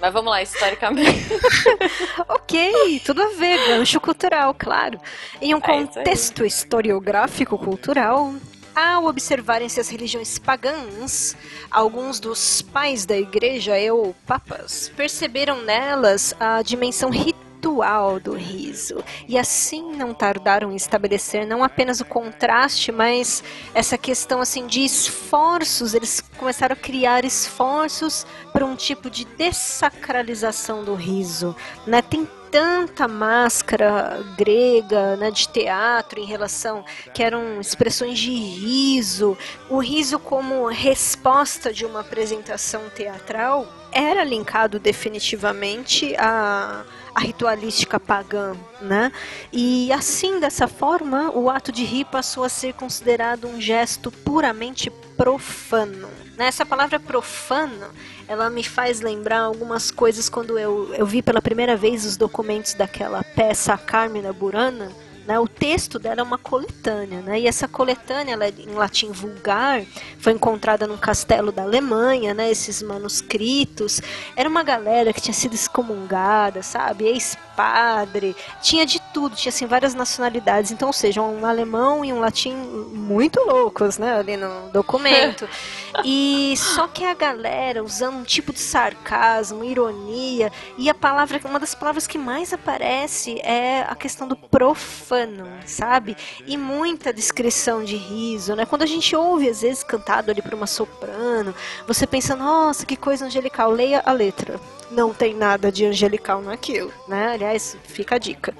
Mas vamos lá, historicamente. [laughs]
ok, tudo a ver, gancho cultural, claro. Em um
É
contexto historiográfico cultural, ao observarem-se as religiões pagãs, alguns dos pais da igreja, eu, papas, perceberam nelas a dimensão ritual do riso. E assim não tardaram em estabelecer não apenas o contraste, mas essa questão assim de esforços, eles começaram a criar esforços para um tipo de dessacralização do riso, né? Tem tanta máscara grega, né, de teatro em relação que eram expressões de riso, o riso como resposta de uma apresentação teatral era linkado definitivamente a a ritualística pagã, né? E assim, dessa forma, o ato de rir passou a ser considerado um gesto puramente profano. Né? Essa palavra profano, ela me faz lembrar algumas coisas quando eu, eu vi pela primeira vez os documentos daquela peça Carmina Burana, né, o texto dela é uma coletânea, né, e essa coletânea ela é em latim vulgar, foi encontrada num castelo da Alemanha, né, esses manuscritos. Era uma galera que tinha sido excomungada, sabe, ex-padre, tinha de tudo, tinha assim várias nacionalidades. Então, ou seja, um alemão e um latim muito loucos, né, ali no documento. [laughs] E só que a galera usando um tipo de sarcasmo, ironia, e a palavra, uma das palavras que mais aparece é a questão do profano, sabe? E muita descrição de riso, né? Quando a gente ouve às vezes cantado ali por uma soprano, você pensa, nossa, que coisa angelical, leia a letra. Não tem nada de angelical naquilo, né? Aliás, fica a dica.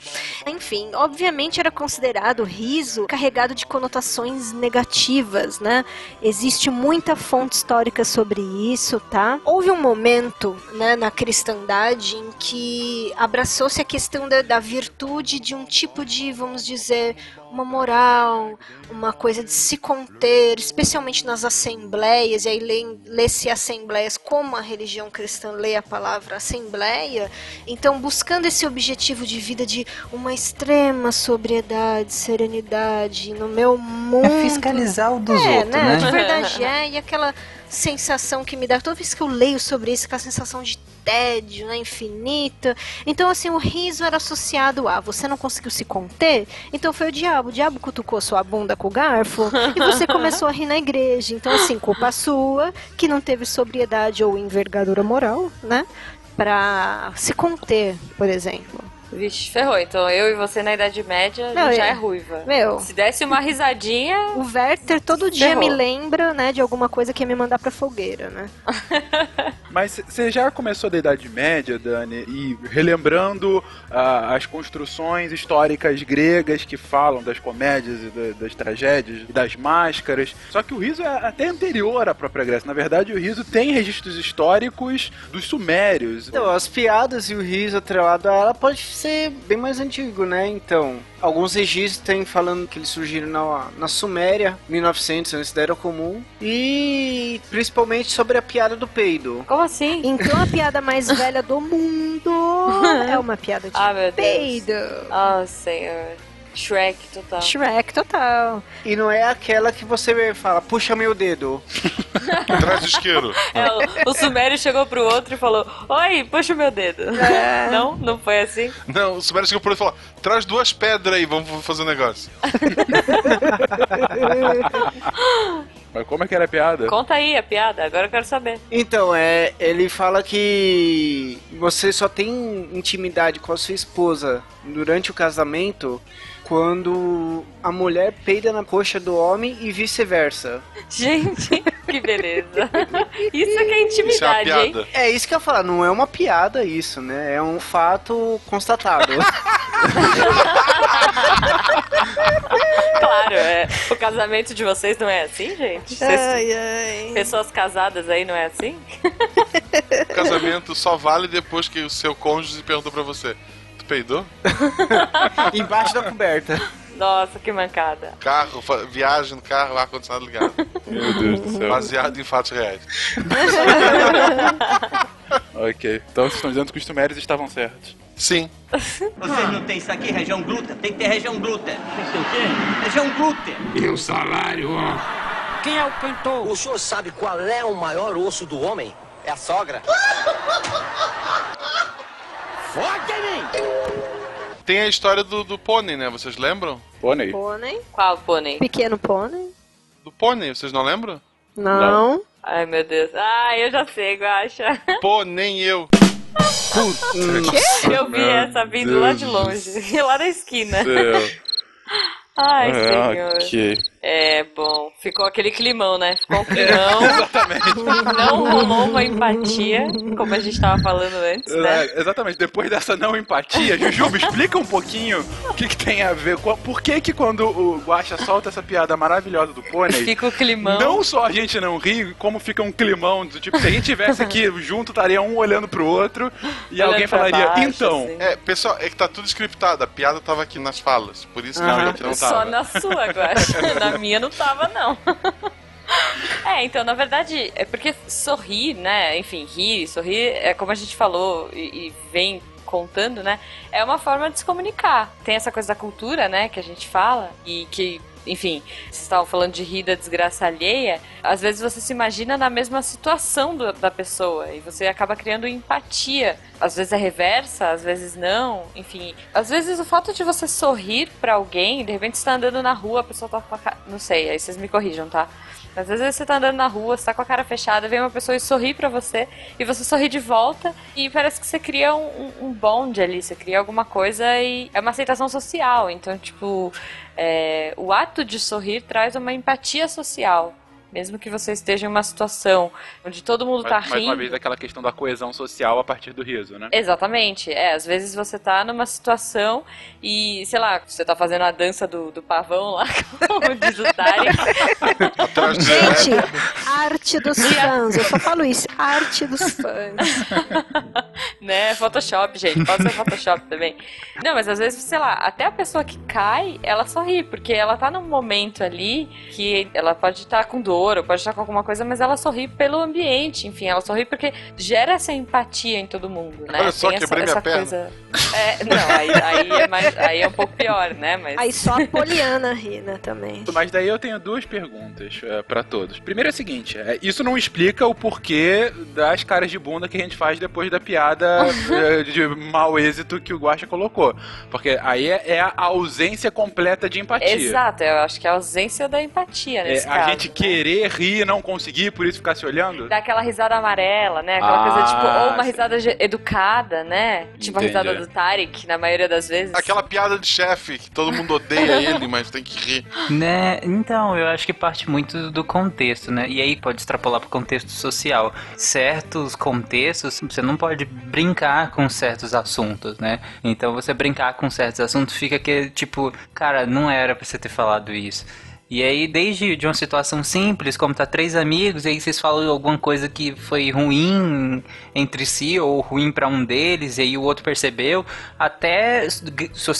Enfim, obviamente era considerado riso carregado de conotações negativas, né? Existe muita fonte histórica sobre isso, tá? Houve um momento, né, na cristandade em que abraçou-se a questão da, da virtude de um tipo de, vamos dizer, uma moral, uma coisa de se conter, especialmente nas assembleias, e aí lê- lê-se assembleias como a religião cristã lê a palavra assembleia, então buscando esse objetivo de vida de uma extrema sobriedade, serenidade no meu mundo.
É fiscalizar o dos
é,
outros,
né?
né?
De verdade é, e aquela sensação que me dá toda vez que eu leio sobre isso, aquela sensação de tédio, né, infinita. Então, assim, o riso era associado a você não conseguiu se conter, então foi o diabo. O diabo cutucou sua bunda com o garfo e você começou a rir na igreja. Então, assim, culpa sua, que não teve sobriedade ou envergadura moral, né, pra se conter, por exemplo.
Vixe, ferrou. Então eu e você na Idade Média
Não,
já
é-
é ruiva.
Meu.
Se desse uma risadinha.
O Werther todo dia
Ferrou.
me lembra, né, de alguma coisa que ia me mandar pra fogueira, né? [laughs]
Mas você já começou da Idade Média, Dani, e relembrando ah, as construções históricas gregas que falam das comédias e da- das tragédias e das máscaras. Só que o riso é até anterior à própria Grécia. Na verdade, o riso tem registros históricos dos sumérios.
Então, as piadas e o riso atrelado a ela pode ser bem mais antigo, né? Então, alguns registros têm falando que eles surgiram na, na Suméria, 1900, antes da Era Comum, e principalmente sobre a piada do peido.
Como assim?
Então a piada mais velha do mundo [laughs] é uma piada de
Ah,
peido.
Oh, senhor. Shrek total.
Shrek total.
E não é aquela que você fala, puxa meu dedo. [laughs]
Traz o isqueiro.
É, o, o Sumério chegou pro outro e falou: Oi, puxa meu dedo.
É.
Não? Não foi assim?
Não, o Sumério chegou por ele e falou: traz duas pedras aí, vamos fazer um negócio. [laughs]
Mas como é que era a piada?
Conta aí a piada, agora eu quero saber.
Então, é, ele fala que você só tem intimidade com a sua esposa durante o casamento quando a mulher peida na coxa do homem e vice-versa.
Gente, [laughs] que beleza. [laughs] Isso é que é intimidade, hein?
É isso que eu ia falar, não é uma piada isso, né? É um fato constatado. [laughs]
Claro, é. O casamento de vocês não é assim, gente? Vocês-
Ai, ai.
Pessoas casadas aí não é assim?
Casamento só vale depois que o seu cônjuge perguntou pra você: tu peidou? [laughs]
Embaixo da coberta.
Nossa, que mancada.
Carro, viagem no carro, ar-condicionado ligado.
Meu Deus do céu.
Baseado em fatos reais. [laughs]
ok, então vocês estão dizendo que os sumérios estavam certos.
Sim.
Vocês não têm isso aqui, região glútea? Tem que ter região glútea. Tem que ter o quê? Região glútea.
E o salário, ó.
Quem é o pintor? O senhor sabe qual é o maior osso do homem? É a sogra. [laughs]
Forte em mim!
Tem a história do, do pônei, né? Vocês lembram?
Pônei?
Pônei.
Qual pônei?
Pequeno pônei.
Do pônei, vocês não lembram?
Não.
Ai, meu Deus. Ah, eu já sei, Guaxa.
Pô, nem eu.
Eu vi essa vindo lá de longe, [laughs] lá da esquina. Ai,
É,
senhor.
ok.
É, bom, ficou aquele climão, né? Ficou um climão.
Exatamente.
Não rolou uma empatia, como a gente tava falando antes, né?
É, exatamente, depois dessa não empatia, Jujuba, explica um pouquinho o que, que tem a ver com. Por que que quando o Guaxa solta essa piada maravilhosa do pônei,
Fica o climão.
não só a gente não ri, como fica um climão do tipo, se a gente tivesse aqui [laughs] junto, estaria um olhando pro outro e
Olhando
alguém falaria,
baixo,
então.
assim.
É, pessoal, é que tá tudo scriptado. A piada tava aqui nas falas. Por isso que a gente não
Só
tava.
na sua, Guaxa. [laughs] na minha não tava, não. [laughs] É, então, na verdade, é porque sorrir, né? Enfim, rir, sorrir, é como a gente falou e, e vem contando, né? É uma forma de se comunicar. Tem essa coisa da cultura, né? Que a gente fala e que enfim, vocês estavam falando de rir da desgraça alheia, às vezes você se imagina na mesma situação do- da pessoa e você acaba criando empatia. Às vezes é reversa, às vezes não, enfim. Às vezes o fato de você sorrir pra alguém, de repente você tá andando na rua, a pessoa tá com a cara. Não sei, aí vocês me corrijam, tá? Às vezes você tá andando na rua, você tá com a cara fechada, vem uma pessoa e sorri pra você, e você sorri de volta, e parece que você cria um, um, um bond ali, você cria alguma coisa e é uma aceitação social. Então, tipo, é, o ato de sorrir traz uma empatia social. Mesmo que você esteja em uma situação onde todo mundo tá
Mais, mais uma
rindo.
vez aquela questão da coesão social a partir do riso, né?
Exatamente, é, às vezes você tá numa situação e, sei lá, você tá fazendo a dança do, do pavão lá, [laughs] como diz o Tarek, [laughs]
Gente, arte dos fãs. Eu só falo isso. Arte dos fãs. [laughs]
né? Photoshop, gente, pode ser Photoshop também. Não, mas às vezes, sei lá, até a pessoa que cai, ela sorri, porque ela tá num momento ali que ela pode estar com dor, ou pode estar com alguma coisa, mas ela sorri pelo ambiente, enfim, ela sorri porque gera essa empatia em todo mundo, né?
Olha só,
Tem essa,
minha
essa
perna.
coisa. É, não, aí, aí, é mais, aí é um pouco pior, né? Mas.
Aí só a Poliana ri, né, também.
Mas daí eu tenho duas perguntas é, pra todos. Primeiro é o seguinte: é, isso não explica o porquê das caras de bunda que a gente faz depois da piada [laughs] é, de mau êxito que o Guaxa colocou. Porque aí é, é a ausência completa de empatia.
Exato, eu acho que é a ausência da empatia
É,
nesse
a
caso.
gente
né?
querer rir e não conseguir, por isso ficar se olhando?
Dá aquela risada amarela, né? Aquela
Ah,
coisa tipo, ou uma risada educada, né? Tipo a
Entendi.
risada do Tarek, na maioria das vezes.
Aquela piada de chefe que todo mundo odeia [laughs] ele, mas tem que rir.
Né? Então, eu acho que parte muito do contexto, né? E aí pode extrapolar pro contexto social. Certos contextos, você não pode brincar com certos assuntos, né? Então, você brincar com certos assuntos fica que, tipo, cara, não era pra você ter falado isso. E aí, desde de uma situação simples, como tá três amigos, e aí vocês falam alguma coisa que foi ruim entre si, ou ruim pra um deles, e aí o outro percebeu, até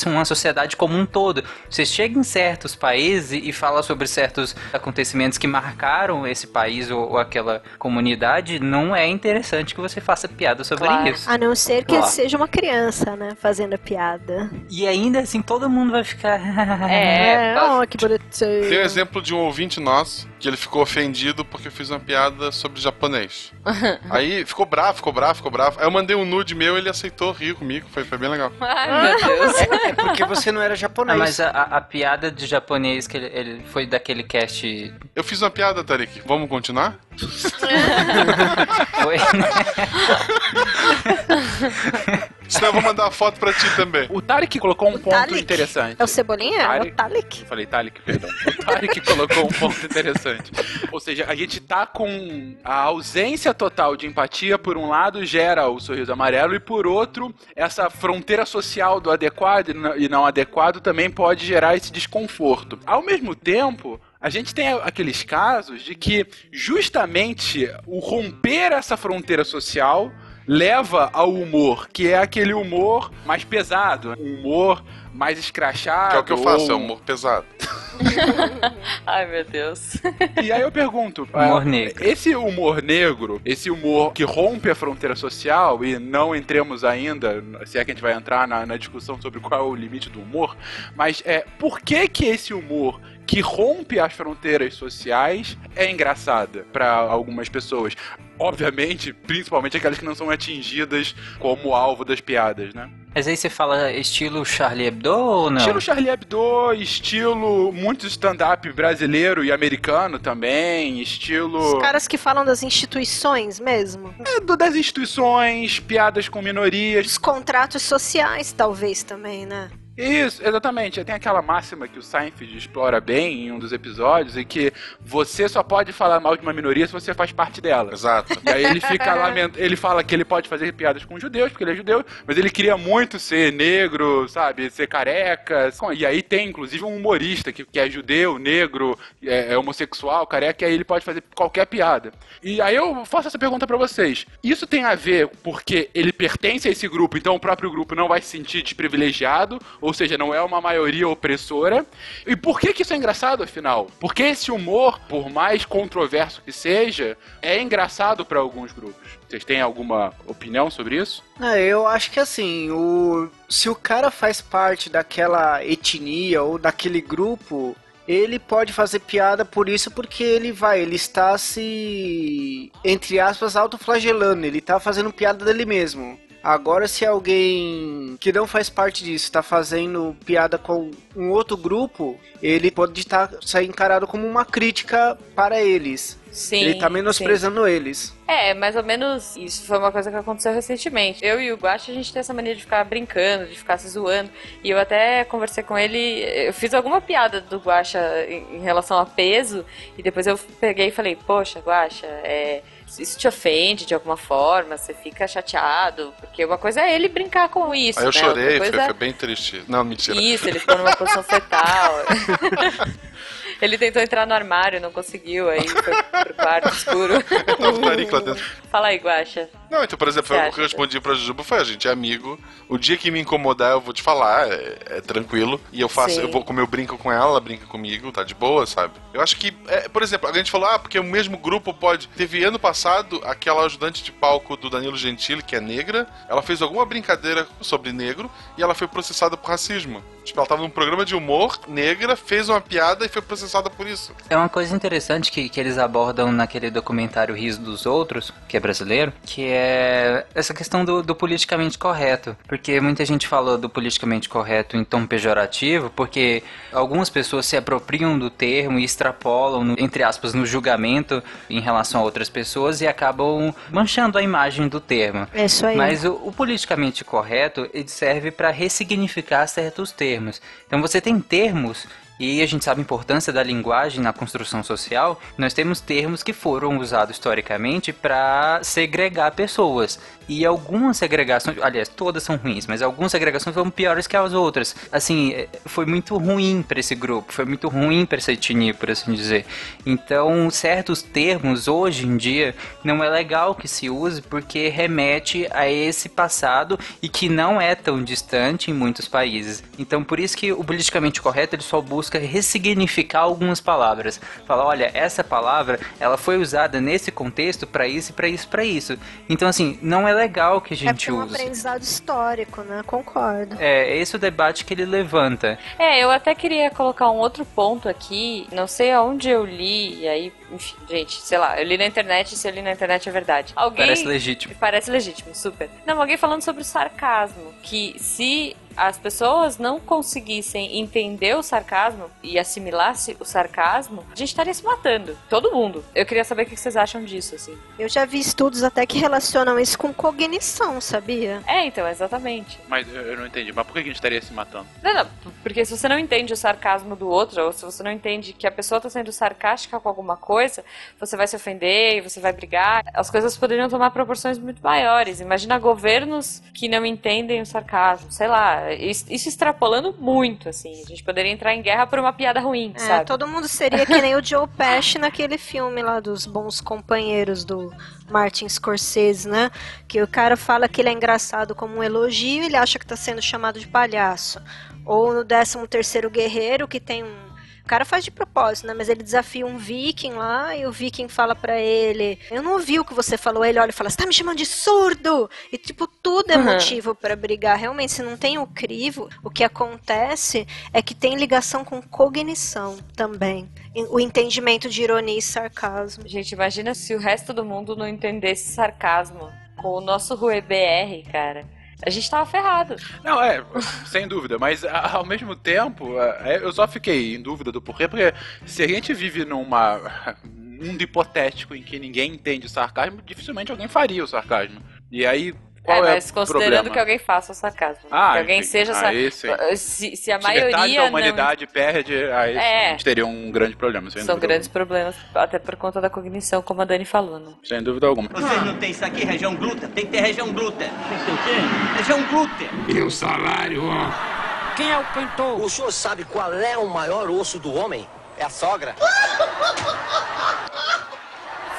uma sociedade como um todo. Você chega em certos países e fala sobre certos acontecimentos que marcaram esse país ou, ou aquela comunidade, não é interessante que você faça piada sobre
Claro.
isso.
A não ser que
Claro.
seja uma criança, né, fazendo a piada.
E ainda assim, todo mundo vai ficar... [laughs]
É,
oh, que bonitinho.
Tem um exemplo de um ouvinte nosso que ele ficou ofendido porque eu fiz uma piada sobre japonês. [laughs] Aí ficou bravo, ficou bravo, ficou bravo. Aí eu mandei um nude meu ele aceitou rir comigo, foi, foi bem legal.
Ai, meu Deus.
É porque você não era
Ah,
japonês.
mas a, a- piada de japonês que ele, ele foi daquele cast.
Eu fiz uma piada, Tarik. Vamos continuar? [laughs]
Foi, né? [laughs]
Senão eu vou mandar a foto pra ti também.
O Tarek colocou um ponto
Tarek?
interessante.
É o Cebolinha? É
Tarek.
o Talik?
Eu falei Tarek, perdão. O Tarek colocou um ponto interessante. Ou seja, a gente tá com a ausência total de empatia, por um lado, gera o sorriso amarelo, e por outro, essa fronteira social do adequado e não adequado também pode gerar esse desconforto. Ao mesmo tempo, a gente tem aqueles casos de que justamente o romper essa fronteira social leva ao humor, que é aquele humor mais pesado, um humor mais escrachado.
Que é o que eu faço, é
ou-
humor pesado. [laughs]
Ai, meu Deus.
E aí eu pergunto, [laughs]
Humor
ah,
negro.
esse humor negro, esse humor que rompe a fronteira social, e não entremos ainda, se é que a gente vai entrar na, na discussão sobre qual é o limite do humor, mas é por que que esse humor que rompe as fronteiras sociais é engraçada para algumas pessoas? Obviamente, principalmente aquelas que não são atingidas como alvo das piadas, né?
Mas aí você fala estilo Charlie Hebdo ou não?
Estilo Charlie Hebdo, estilo muito stand-up brasileiro e americano também, estilo
Os caras que falam das instituições mesmo.
é, do- das instituições, piadas com minorias.
Os contratos sociais, talvez, também, né?
Isso, exatamente. Tem aquela máxima que o Seinfeld explora bem em um dos episódios, em que você só pode falar mal de uma minoria se você faz parte dela.
Exato.
E aí ele fica [laughs] lamentando, ele fala que ele pode fazer piadas com judeus, porque ele é judeu, mas ele queria muito ser negro, sabe, ser careca. E aí tem, inclusive, um humorista que, que é judeu, negro, é, é homossexual, careca, e aí ele pode fazer qualquer piada. E aí eu faço essa pergunta pra vocês. Isso tem a ver porque ele pertence a esse grupo, então o próprio grupo não vai se sentir desprivilegiado, ou seja, não é uma maioria opressora. E por que que isso é engraçado, afinal? Porque esse humor, por mais controverso que seja, é engraçado pra alguns grupos. Vocês têm alguma opinião sobre isso?
Ah, eu acho que assim, o se o cara faz parte daquela etnia ou daquele grupo, ele pode fazer piada por isso porque ele vai, ele está se entre aspas autoflagelando, ele tá fazendo piada dele mesmo. Agora, se alguém que não faz parte disso está fazendo piada com um outro grupo, ele pode estar ser encarado como uma crítica para eles.
Sim.
ele tá menosprezando eles.
É, mais ou menos isso foi uma coisa que aconteceu recentemente. Eu e o Guache, a gente tem essa mania de ficar brincando, de ficar se zoando. E eu até conversei com ele, eu fiz alguma piada do Guacha em, em relação a peso, e depois eu peguei e falei, poxa, Guacha, é, isso te ofende de alguma forma, você fica chateado, porque uma coisa é ele brincar com isso.
Aí eu
né?
chorei,
coisa-
foi bem triste. Não, mentira.
Isso, ele ficou numa posição fetal. [laughs] ele tentou entrar no armário, não conseguiu, aí foi pro quarto escuro.
Tava com o nariz lá dentro.
Fala aí, Guacha.
Não, então, por exemplo,
Você
eu
acha?
respondi pra Jujuba, foi, a gente é amigo. O dia que me incomodar, eu vou te falar, é, é tranquilo. E eu faço,
Sim.
eu vou como eu brinco com ela, ela brinca comigo, tá de boa, sabe? Eu acho que, é, por exemplo, a gente falou, ah, porque o mesmo grupo pode. Teve ano passado aquela ajudante de palco do Danilo Gentili, que é negra, ela fez alguma brincadeira sobre negro e ela foi processada por racismo. Tipo, ela tava num programa de humor, negra, fez uma piada e foi processada por isso.
É uma coisa interessante que, que eles abordam naquele documentário Riso dos Outros, que é brasileiro, que é essa questão do, do politicamente correto. Porque muita gente falou do politicamente correto em tom pejorativo, porque algumas pessoas se apropriam do termo e extrapolam, no- entre aspas, no julgamento em relação a outras pessoas e acabam manchando a imagem do termo.
É isso aí.
Mas o, o politicamente correto ele serve para ressignificar certos termos. Então você tem termos e a gente sabe a importância da linguagem na construção social. Nós temos termos que foram usados historicamente para segregar pessoas. E algumas segregações, aliás, todas são ruins, mas algumas segregações foram piores que as outras. Assim, eh, foi muito ruim para esse grupo, foi muito ruim para essa etnia, por assim dizer. Então, certos termos hoje em dia não é legal que se use porque remete a esse passado e que não é tão distante em muitos países. Então, por isso que o politicamente correto ele só busca ressignificar algumas palavras. Fala, olha, essa palavra ela foi usada nesse contexto para isso, para isso, para isso. Então, assim, não é legal que a
É
gente
é um
use.
aprendizado histórico, né? Concordo.
É esse o debate que ele levanta.
É, eu até queria colocar um outro ponto aqui. Não sei aonde eu li, e aí, enfim, gente, sei lá, eu li na internet, se eu li na internet é verdade. Alguém.
Parece legítimo.
Parece legítimo, super. Não, alguém falando sobre o sarcasmo. Que se as pessoas não conseguissem entender o sarcasmo e assimilasse o sarcasmo, a gente estaria se matando. Todo mundo. Eu queria saber o que vocês acham disso, assim.
Eu já vi estudos até que relacionam isso com cognição, sabia?
É, então, exatamente.
Mas eu não entendi. Mas por que a gente estaria se matando?
Não, não, porque se você não entende o sarcasmo do outro, ou se você não entende que a pessoa está sendo sarcástica com alguma coisa, você vai se ofender, você vai brigar. As coisas poderiam tomar proporções muito maiores. Imagina governos que não entendem o sarcasmo, sei lá, isso, isso extrapolando muito, assim. A gente poderia entrar em guerra por uma piada ruim,
É,
sabe?
todo mundo seria que nem o Joe Pesci naquele filme lá dos bons companheiros do Martin Scorsese, né? Que o cara fala que ele é engraçado como um elogio e ele acha que tá sendo chamado de palhaço. Ou no 13 terceiro Guerreiro, que tem um, O cara faz de propósito, né? Mas ele desafia um viking lá e o viking fala para ele: Eu não ouvi o que você falou. Ele olha e fala: Você tá me chamando de surdo? E, tipo, tudo é
Uhum.
motivo para brigar. Realmente, se não tem o crivo, o que acontece é que tem ligação com cognição também. O entendimento de ironia e sarcasmo.
Gente, imagina se o resto do mundo não entendesse sarcasmo com o nosso Rue BR, cara. A gente tava ferrado.
Não, é, sem dúvida, mas ao mesmo tempo, eu só fiquei em dúvida do porquê, porque se a gente vive numa um mundo hipotético em que ninguém entende o sarcasmo, dificilmente alguém faria o sarcasmo. E aí, qual
é,
é,
mas
o
considerando
problema?
que alguém faça o sarcasmo.
Ah,
que alguém
enfim,
seja sa-
aí sim.
se, se a
Se
maioria
da
não
humanidade perde, aí
É.
a gente teria um grande problema, sem
São
dúvida
grandes problemas, até por conta da cognição, como a Dani falou, né?
Sem dúvida alguma.
Vocês não tem isso aqui, região glútea? Tem que ter região glútea. Tem que ter o quê? Região glútea.
E o salário, ó.
Quem é o cantor? O senhor sabe qual é o maior osso do homem? É a sogra. [laughs]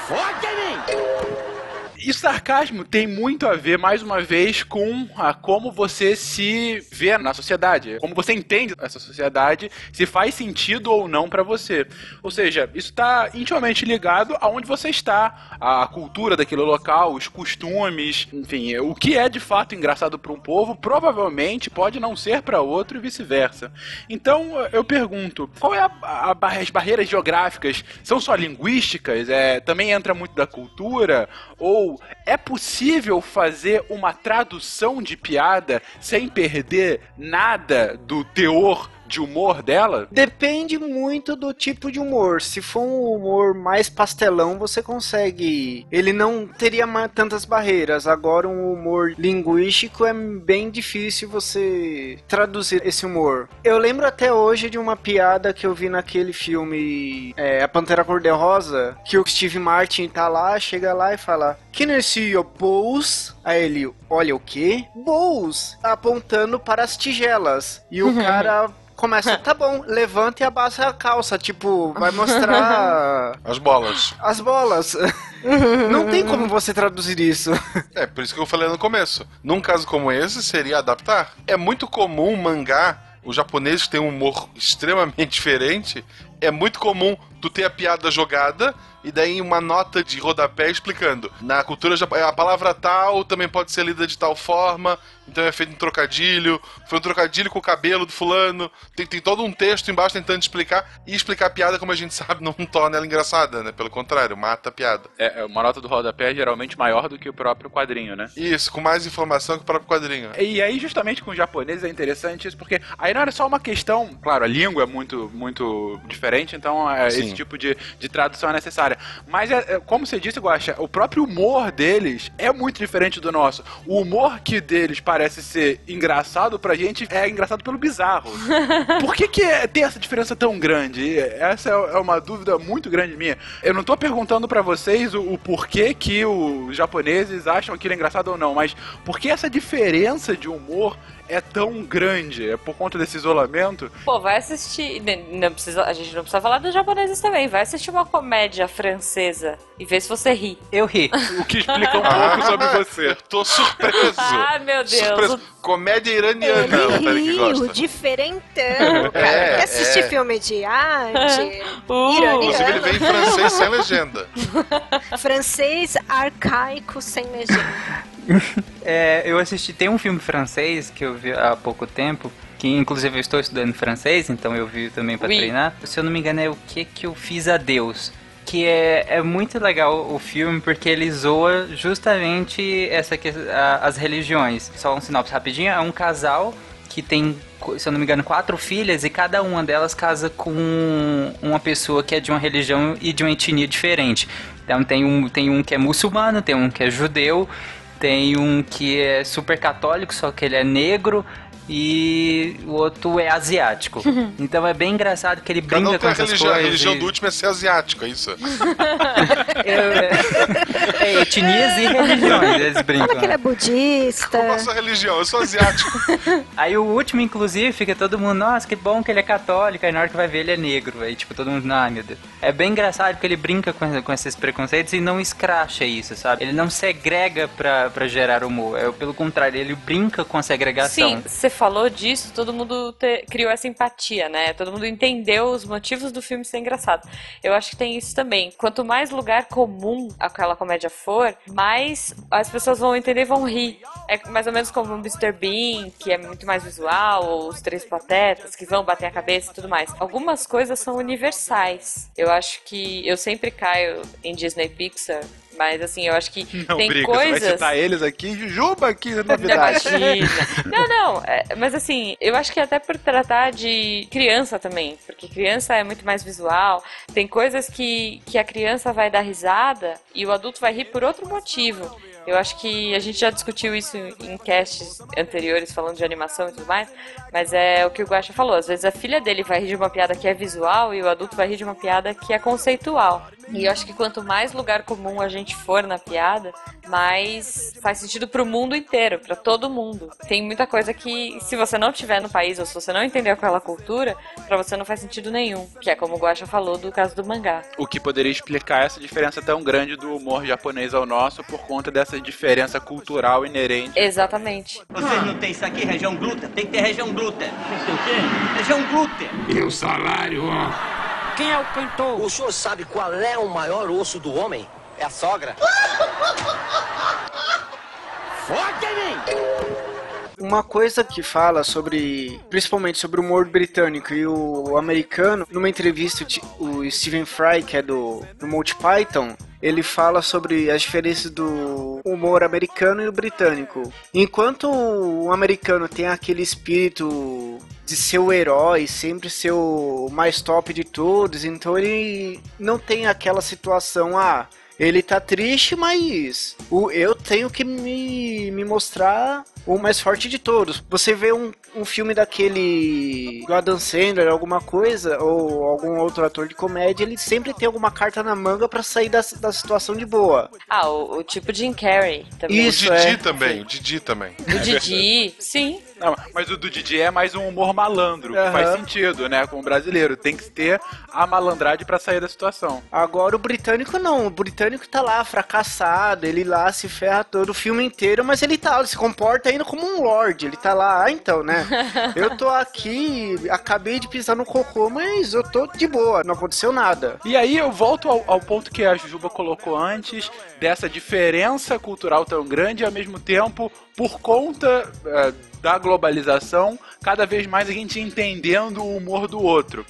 Mim!
E sarcasmo tem muito a ver, mais uma vez, com a, como você se vê na sociedade. Como você entende essa sociedade, se faz sentido ou não pra você. Ou seja, isso está intimamente ligado aonde você está, a cultura daquele local, os costumes, enfim, o que é de fato engraçado para um povo, provavelmente pode não ser para outro e vice-versa. Então, eu pergunto, qual é a, a as barreiras geográficas? São só linguísticas? É, também entra muito da cultura? Ou é possível fazer uma tradução de piada sem perder nada do teor de humor dela?
Depende muito do tipo de humor. Se for um humor mais pastelão, você consegue. Ele não teria tantas barreiras. Agora, um humor linguístico é bem difícil você traduzir esse humor. Eu lembro até hoje de uma piada que eu vi naquele filme é, A Pantera Cor-de-Rosa, que o Steve Martin tá lá, chega lá e fala: Can I see your balls? Aí ele, olha o quê? Balls! Apontando para as tigelas. E o cara começa, tá bom, levanta e abaixa a calça, tipo, vai mostrar [laughs]
As bolas.
as bolas. Não tem como você traduzir isso.
É, por isso que eu falei no começo. Num caso como esse, seria adaptar. É muito comum um mangá, os japoneses têm um humor [laughs] extremamente diferente. É muito comum tu ter a piada jogada e daí uma nota de rodapé explicando. Na cultura japonesa, a palavra tal também pode ser lida de tal forma, então é feito um trocadilho. Foi um trocadilho com o cabelo do fulano. Tem, tem todo um texto embaixo tentando explicar. E explicar a piada, como a gente [laughs] sabe, não torna ela engraçada, né? Pelo contrário, mata a piada.
É, é uma nota do rodapé é geralmente maior do que o próprio quadrinho, né?
Isso, com mais informação que o próprio quadrinho.
E aí, justamente com os japoneses é interessante isso, porque aí não era só uma questão, claro, a língua é muito, muito diferente, então é, esse tipo de, de tradução é necessária. Mas, é, é, como você disse, Guaxa, o próprio humor deles é muito diferente do nosso. O humor que deles parece ser engraçado pra gente é engraçado pelo bizarro. [laughs] Por que, que é- tem essa diferença tão grande? Essa é é uma dúvida muito grande minha. Eu não tô perguntando pra vocês o, o porquê que os japoneses acham aquilo engraçado ou não, mas por que essa diferença de humor é tão grande? É por conta desse isolamento?
Pô, vai assistir. n- Não precisa, a gente não precisa falar dos japoneses também. Vai assistir uma comédia francesa e ver se você ri.
Eu ri.
O que explica um pouco sobre você.
Eu [laughs] tô surpreso. [laughs]
Ah, meu Deus.
Surpreso. Comédia iraniana,
Ele
gosta.
riu, diferentão, [laughs] cara.
É,
Quer assistir
é.
filme de arte?
Uh,
Inclusive, ele vem em francês sem legenda.
francês arcaico sem legenda. [laughs]
É, eu assisti, tem um filme francês que eu vi há pouco tempo, que inclusive eu estou estudando francês, então eu vi também para
Oui.
treinar. Se eu não me engano é o que que eu fiz a Deus. Que é, é muito legal o filme porque ele zoa justamente essa que, a- as religiões. Só um sinopse rapidinho, é um casal que tem, se eu não me engano, quatro filhas e cada uma delas casa com uma pessoa que é de uma religião e de uma etnia diferente. Então tem um, tem um que é muçulmano, tem um que é judeu, tem um que é super católico, só que ele é negro. E o outro é asiático. [laughs] Então é bem engraçado que ele
Cada
brinca
um
com
a
essas
religião. A
coisas.
religião
e-
do último é ser asiático, é isso? [laughs] [laughs]
É, é, etnias e religiões, [laughs] eles brincam.
Fala que ele é
né?
budista.
Qual a sua religião? Eu sou asiático. [laughs]
Aí o último, inclusive, fica todo mundo, nossa, que bom que ele é católico, aí na hora que vai ver ele é negro. Aí tipo, todo mundo, ai meu Deus. É bem engraçado porque ele brinca com, com esses preconceitos e não escracha isso, sabe? Ele não segrega pra, pra gerar humor. É, pelo contrário, ele brinca com a segregação.
Sim, você falou disso, todo mundo te- criou essa empatia, né? Todo mundo entendeu os motivos do filme ser engraçado. Eu acho que tem isso também. Quanto mais lugar comum aquela comédia for, mais as pessoas vão entender e vão rir. É mais ou menos como o Mr. Bean, que é muito mais visual, ou os Três Patetas, que vão bater a cabeça e tudo mais. Algumas coisas são universais. Eu acho que eu sempre caio em Disney Pixar, mas assim, eu acho que [laughs]
Não
tem
briga, você vai
coisas.
citar eles aqui, Jujuba aqui, novidade. [laughs]
Não, não, é, mas assim, eu acho que até por tratar de criança também, porque criança é muito mais visual, tem coisas que, que a criança vai dar risada e o adulto vai rir por outro motivo. Eu acho que a gente já discutiu isso em casts anteriores, falando de animação e tudo mais, mas é o que o Guaxa falou. Às vezes a filha dele vai rir de uma piada que é visual e o adulto vai rir de uma piada que é conceitual. E eu acho que quanto mais lugar comum a gente for na piada, mais faz sentido pro mundo inteiro, pra todo mundo. Tem muita coisa que, se você não tiver no país ou se você não entender aquela cultura, pra você não faz sentido nenhum. Que é como o Guaxa falou do caso do mangá.
O que poderia explicar essa diferença tão grande do humor japonês ao nosso por conta dessa diferença cultural inerente.
Exatamente.
Vocês não tem isso aqui, região glútea? Tem que ter região glútea. Tem que ter o quê? Região glútea.
E o salário, ó.
Quem é o cantor? O senhor sabe qual é o maior osso do homem? É a sogra.
Foca em mim!
Uma coisa que fala sobre, principalmente sobre o humor britânico e o americano, numa entrevista o Stephen Fry, que é do, do Monty Python, ele fala sobre as diferenças do humor americano e o britânico. Enquanto o americano tem aquele espírito de ser o herói, sempre ser o mais top de todos, então ele não tem aquela situação, ah, ele tá triste, mas o, eu tenho que me, me mostrar o mais forte de todos. Você vê um, um filme daquele do Adam Sandler, alguma coisa, ou algum outro ator de comédia, ele sempre tem alguma carta na manga pra sair da, da situação de boa.
Ah, o, o tipo Jim Carrey também.
Isso,
o Didi
é.
também, o Didi também.
O Didi, [laughs] sim.
Não, mas o do Didi é mais um humor malandro, que
Aham.
faz sentido, né? Com o brasileiro. Tem que ter a malandragem pra sair da situação.
Agora o britânico não, o britânico tá lá fracassado, ele lá se ferra todo o filme inteiro, mas ele tá, ele se comporta como um lord, ele tá lá, ah, então, né? [laughs] Eu tô aqui, acabei de pisar no cocô, mas eu tô de boa, não aconteceu nada.
E aí eu volto ao, ao ponto que a Jujuba colocou antes, dessa diferença cultural tão grande e ao mesmo tempo, por conta eh, da globalização, cada vez mais a gente entendendo o humor do outro.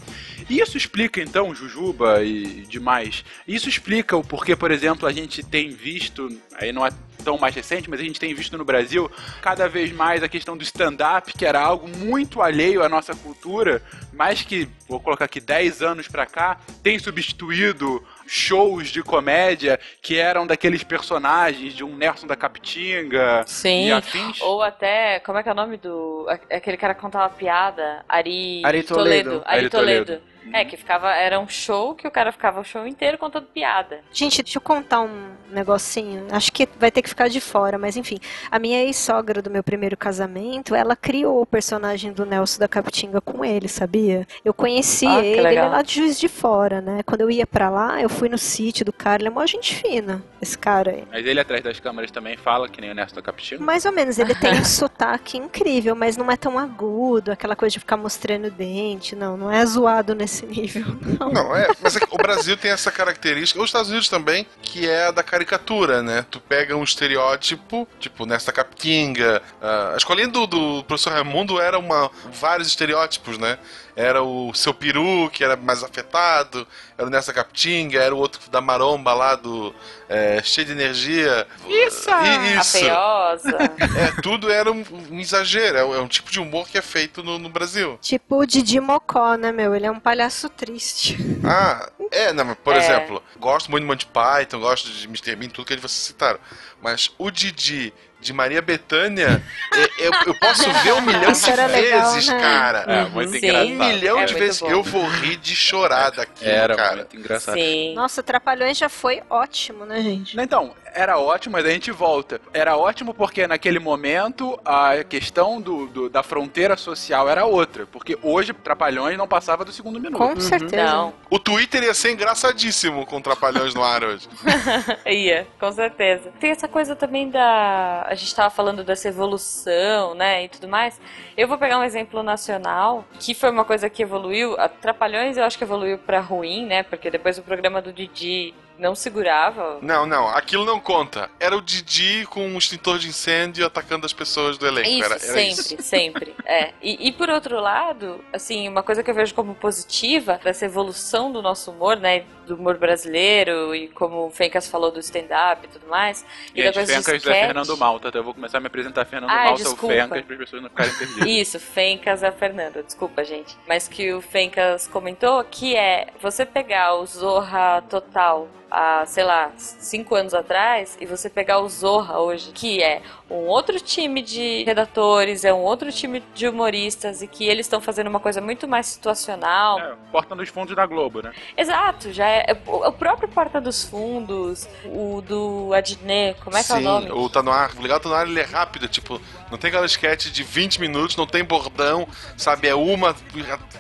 E Isso explica então, Jujuba e demais, isso explica o porquê, por exemplo, a gente tem visto, aí não é tão mais recente, mas a gente tem visto no Brasil cada vez mais a questão do stand-up, que era algo muito alheio à nossa cultura, mas que, vou colocar aqui, 10 anos pra cá, tem substituído shows de comédia que eram daqueles personagens de um Nelson da Capitinga
Sim.
e afins.
Ou até, como é que é o nome do. Aquele cara que contava piada? Ari,
Ari Toledo.
Ari,
Ari
Toledo.
Toledo.
É, que ficava. Era um show que o cara ficava o show inteiro contando piada.
Gente, deixa eu contar um negocinho. Acho que vai ter que ficar de fora, mas enfim. A minha ex-sogra do meu primeiro casamento, ela criou o personagem do Nelson da Capitinga com ele, sabia? Eu conheci
Ah,
ele, ele é lá de Juiz de Fora, né? Quando eu ia pra lá, eu fui no sítio do cara, ele é mó gente fina, esse cara aí.
Mas ele atrás das câmeras também fala, que nem o Nelson da Capitinga.
Mais ou menos, ele tem [laughs] um sotaque incrível, mas não é tão agudo, aquela coisa de ficar mostrando o dente, não, não é zoado nesse nível. [laughs] Não.
Não, é, mas é o Brasil tem essa característica, os Estados Unidos também, que é a da caricatura, né? Tu pega um estereótipo, tipo nesta Capitinga. ah, a escolinha do, do professor Raimundo era uma, vários estereótipos, né? Era o seu peru, que era mais afetado, era o Nessa Capitinga, era o outro da maromba lá do é, cheio de energia.
Isso!
E- Isso! [laughs] É, tudo era um, um exagero, é um, é um tipo de humor que é feito no, no Brasil.
Tipo o Didi Mocó, né, meu? Ele é um palhaço triste.
Ah, é, não, mas, por
É.
exemplo, gosto muito de Monty Python, gosto de Mr. Bean, tudo que vocês citaram. Mas o Didi de Maria Bethânia, [laughs] é- eu, eu posso ver um milhão de
era legal,
vezes,
né?
cara.
É, muito
Sim.
engraçado.
Um milhão
É
de vezes.
bom.
Eu vou rir de chorar daquilo,
Era
cara.
muito engraçado.
Sim.
Nossa, Trapalhões já foi ótimo, né, gente?
Então, era ótimo, mas a gente volta. Era ótimo porque naquele momento a questão do, do da fronteira social era outra. Porque hoje Trapalhões não passava do segundo minuto.
Com certeza.
Não.
O Twitter ia ser engraçadíssimo com Trapalhões no ar hoje. [laughs]
Ia, com certeza. Tem essa coisa também da. A gente tava falando dessa evolução, né? E tudo mais. Eu vou pegar um exemplo nacional, que foi uma coisa que evoluiu. A Trapalhões eu acho que evoluiu pra ruim, né? Porque depois o programa do Didi não segurava.
Não, não, aquilo não conta. Era o Didi com um extintor de incêndio atacando as pessoas do elenco.
Isso,
era, era
sempre,
isso.
sempre. É. E, e por outro lado, assim, uma coisa que eu vejo como positiva dessa evolução do nosso humor, né? Do humor brasileiro e como o Fencas falou do stand-up e tudo mais. E da
Gente,
coisa
Fencas é. Fernando Malta, tá? Eu vou começar a me apresentar Fernando
Ai,
Malta,
desculpa.
o Fencas, para as pessoas não ficarem perdidas.
Isso, Fencas é a Fernanda, desculpa, gente. Mas que o Fencas comentou que é você pegar o Zorra Total há, sei lá, cinco anos atrás e você pegar o Zorra hoje, que é um outro time de redatores, é um outro time de humoristas e que eles estão fazendo uma coisa muito mais situacional.
É, Porta nos fundos da Globo, né?
Exato, já é, é o o próprio Porta dos Fundos, o do Adnet, como é que é o
Sim,
nome?
o Tá No Ar. O legal do Tá No Ar ele é rápido, tipo, não tem aquela sketch de 20 minutos, não tem bordão, sabe? É uma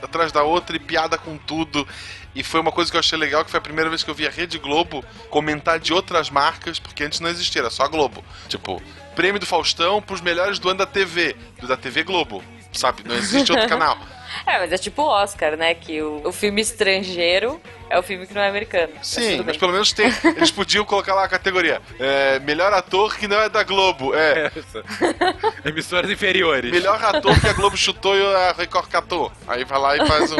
atrás da outra e piada com tudo. E foi uma coisa que eu achei legal, que foi a primeira vez que eu vi a Rede Globo comentar de outras marcas, porque antes não existia, era só a Globo. Tipo, prêmio do Faustão pros melhores do ano da TV, do da TV Globo, sabe? Não existe outro canal. [laughs]
É, mas é tipo o Oscar, né? Que o, o filme estrangeiro é o filme que não é americano. Mas
Sim, mas
bem.
pelo menos tem. Eles podiam colocar lá a categoria. é, melhor ator que não é da Globo. É.
Essa. [laughs] Emissoras inferiores.
Melhor ator que a Globo chutou e a Record catou. Aí vai lá e faz um.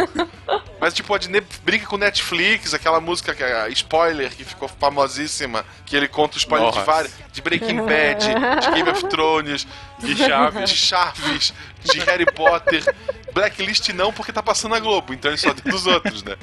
Mas tipo, a Disney brinca com Netflix, aquela música que é a spoiler, que ficou famosíssima, que ele conta o spoiler de
Nossa.
vários. De Breaking Bad, de Game of Thrones,
De Chaves.
de Chaves, de Harry Potter. Blacklist não, porque tá passando na Globo, então ele só tem dos outros, né?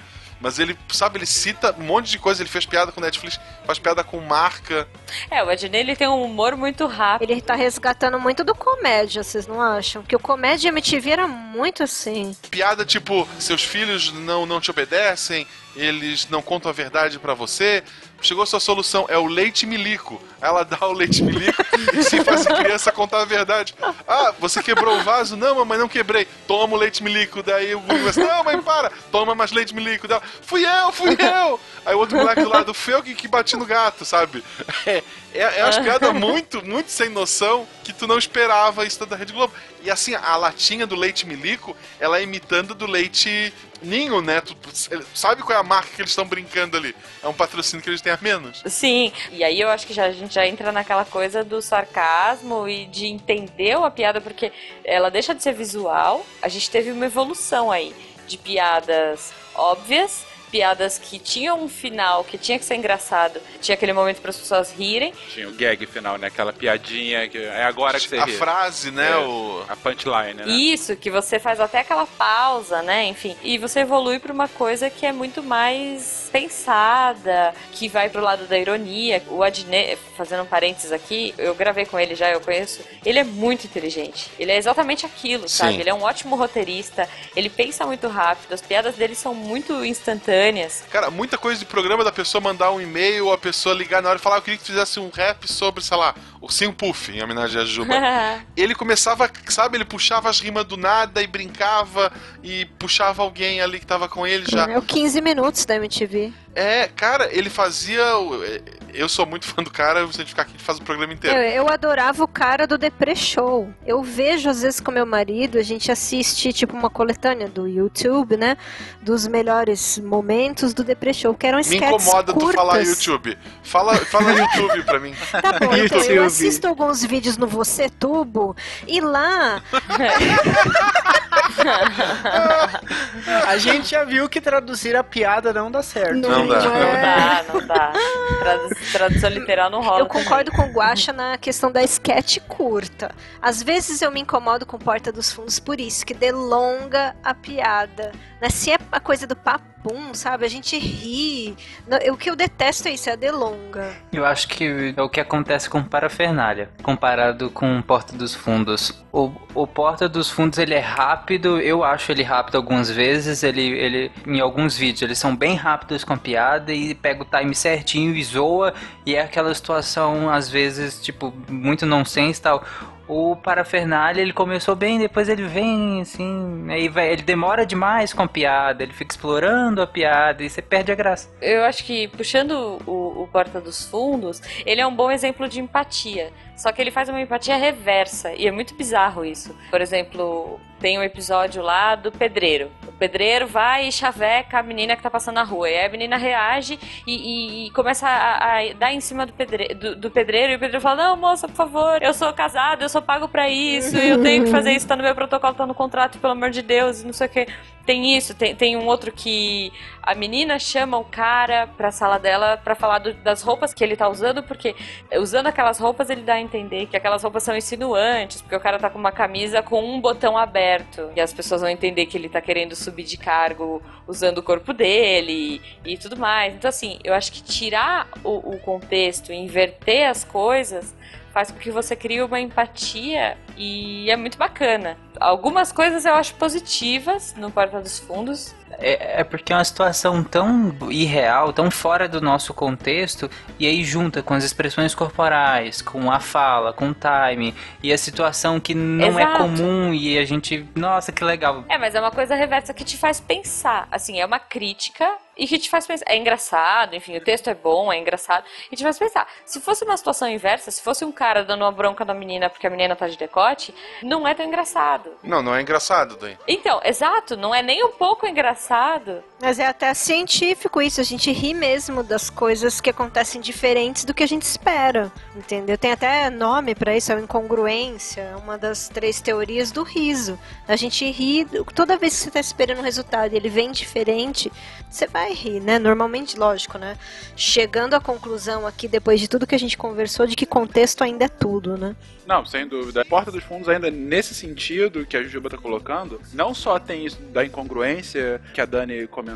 Mas ele, sabe, ele cita um monte de coisa, ele fez piada com Netflix, faz piada com marca.
É, o Adnet ele tem um humor muito rápido.
Ele tá resgatando muito do comédia, vocês não acham? Que o comédia MTV era muito assim.
piada tipo, seus filhos não, não te obedecem, eles não contam a verdade pra você. Chegou a sua solução, é o leite milico. Ela dá o leite milico e se faz a criança contar a verdade. Ah, você quebrou o vaso? Não, mamãe, não quebrei. Toma o leite milico. Daí o Google assim, não, mãe, para. Toma mais leite milico. Dela, fui eu, fui eu. Aí o outro moleque do lado, foi eu que, que bati no gato, sabe? É, é, é umas piadas muito, muito sem noção que tu não esperava isso da Rede Globo. E assim, a latinha do leite milico, ela é imitando do leite ninho, né? Tu sabe qual é a marca que eles estão brincando ali? É um patrocínio que eles têm a menos.
Sim, e aí eu acho que já, a gente já entra naquela coisa do sarcasmo e de entender a piada, porque ela deixa de ser visual. A gente teve uma evolução aí de piadas óbvias, piadas que tinham um final que tinha que ser engraçado, tinha aquele momento para as pessoas rirem.
Tinha o gag final, né? Aquela piadinha que é agora que você
A
ri.
frase, né?
É.
O...
A punchline, né?
Isso, que você faz até aquela pausa, né? Enfim. E você evolui para uma coisa que é muito mais pensada, que vai pro lado da ironia. O Adnet, fazendo um parênteses aqui, eu gravei com ele já, eu conheço. Ele é muito inteligente. Ele é exatamente aquilo, sabe?
Sim.
Ele é um ótimo roteirista, ele pensa muito rápido, as piadas dele são muito instantâneas.
Cara, muita coisa de programa da pessoa mandar um e-mail ou a pessoa ligar na hora e falar, "Ah, eu queria que tu fizesse um rap sobre, sei lá, Ursinho Puff, em homenagem a Juba. [laughs] ele começava, sabe, ele puxava as rimas do nada e brincava e puxava alguém ali que tava com ele já.
É o 15 minutos da MTV.
É, cara, ele fazia. é, Eu sou muito [laughs] fã do cara, se a gente ficar aqui, a gente faz o programa inteiro.
Eu, eu adorava o cara do Depre Show. Eu vejo, às vezes, com meu marido, a gente assiste, tipo, uma coletânea do YouTube, né? Dos melhores momentos do Depre Show, que eram
Me incomoda
curtas.
tu falar YouTube. Fala, fala [laughs] YouTube pra mim.
Tá bom, então eu
YouTube.
assisto alguns vídeos no Você Tubo e lá [laughs]
A gente já viu que traduzir a piada não dá certo.
Não dá.
Não dá, não dá. [laughs] Tradu- tradução literal não rola.
Eu concordo com o Guaxa na questão da sketch curta. Às vezes eu me incomodo com Porta dos Fundos por isso, que delonga a piada. Né? Se é a coisa do papo papum, sabe? A gente ri. O que eu detesto é isso, é a delonga.
Eu acho que é o que acontece com Parafernália, comparado com Porta dos Fundos. O, o Porta dos Fundos, ele é rápido, eu acho ele rápido algumas vezes, ele, ele em alguns vídeos, eles são bem rápidos com a piada e pega o time certinho e zoa, e é aquela situação, às vezes, tipo, muito nonsense e tal o Parafernália, ele começou bem, depois ele vem, assim, aí vai, ele demora demais com a piada, ele fica explorando a piada e você perde a graça.
Eu acho que, puxando o, o Porta dos Fundos, ele é um bom exemplo de empatia. Só que ele faz uma empatia reversa, e é muito bizarro isso. Por exemplo, tem um episódio lá do pedreiro. O pedreiro vai e chaveca a menina que tá passando na rua. E aí a menina reage e, e, e começa a, a, dar em cima do pedreiro, do, do pedreiro. E o pedreiro fala: Não, moça, por favor, eu sou casado, eu sou pago para isso, eu tenho que fazer isso, tá no meu protocolo, tá no contrato, pelo amor de Deus, não sei o que. Tem isso, tem, tem um outro que a menina chama o cara pra sala dela para falar do, das roupas que ele tá usando, porque usando aquelas roupas ele dá a entender que aquelas roupas são insinuantes, porque o cara tá com uma camisa com um botão aberto. E as pessoas vão entender que ele tá querendo subir de cargo usando o corpo dele e, e tudo mais. Então, assim, eu acho que tirar o, o contexto, inverter as coisas faz com que você crie uma empatia e é muito bacana. Algumas coisas eu acho positivas no Porta dos Fundos,
é, é, porque é uma situação tão irreal, tão fora do nosso contexto, e aí junta com as expressões corporais, com a fala, com o time, e a situação que não é Exato. é comum, e a gente. Nossa, que legal.
É, mas é uma coisa reversa que te faz pensar. Assim, é uma crítica e que te faz pensar. É engraçado, enfim, o texto é bom, é engraçado, e te faz pensar. Se fosse uma situação inversa, se fosse um cara dando uma bronca na menina porque a menina tá de decote, não é tão engraçado.
Não, não é engraçado, Dani.
Então, exato, não é nem um pouco engraçado engraçado
mas é até científico isso, a gente ri mesmo das coisas que acontecem diferentes do que a gente espera, entendeu? Tem até nome para isso, é incongruência, uma das três teorias do riso. A gente ri toda vez que você tá esperando um resultado e ele vem diferente, você vai rir, né? Normalmente, lógico, né? Chegando à conclusão aqui, depois de tudo que a gente conversou, de que contexto ainda é tudo, né?
Não, sem dúvida. A porta dos fundos, ainda nesse sentido que a Jujuba tá colocando, não só tem isso da incongruência que a Dani comentou,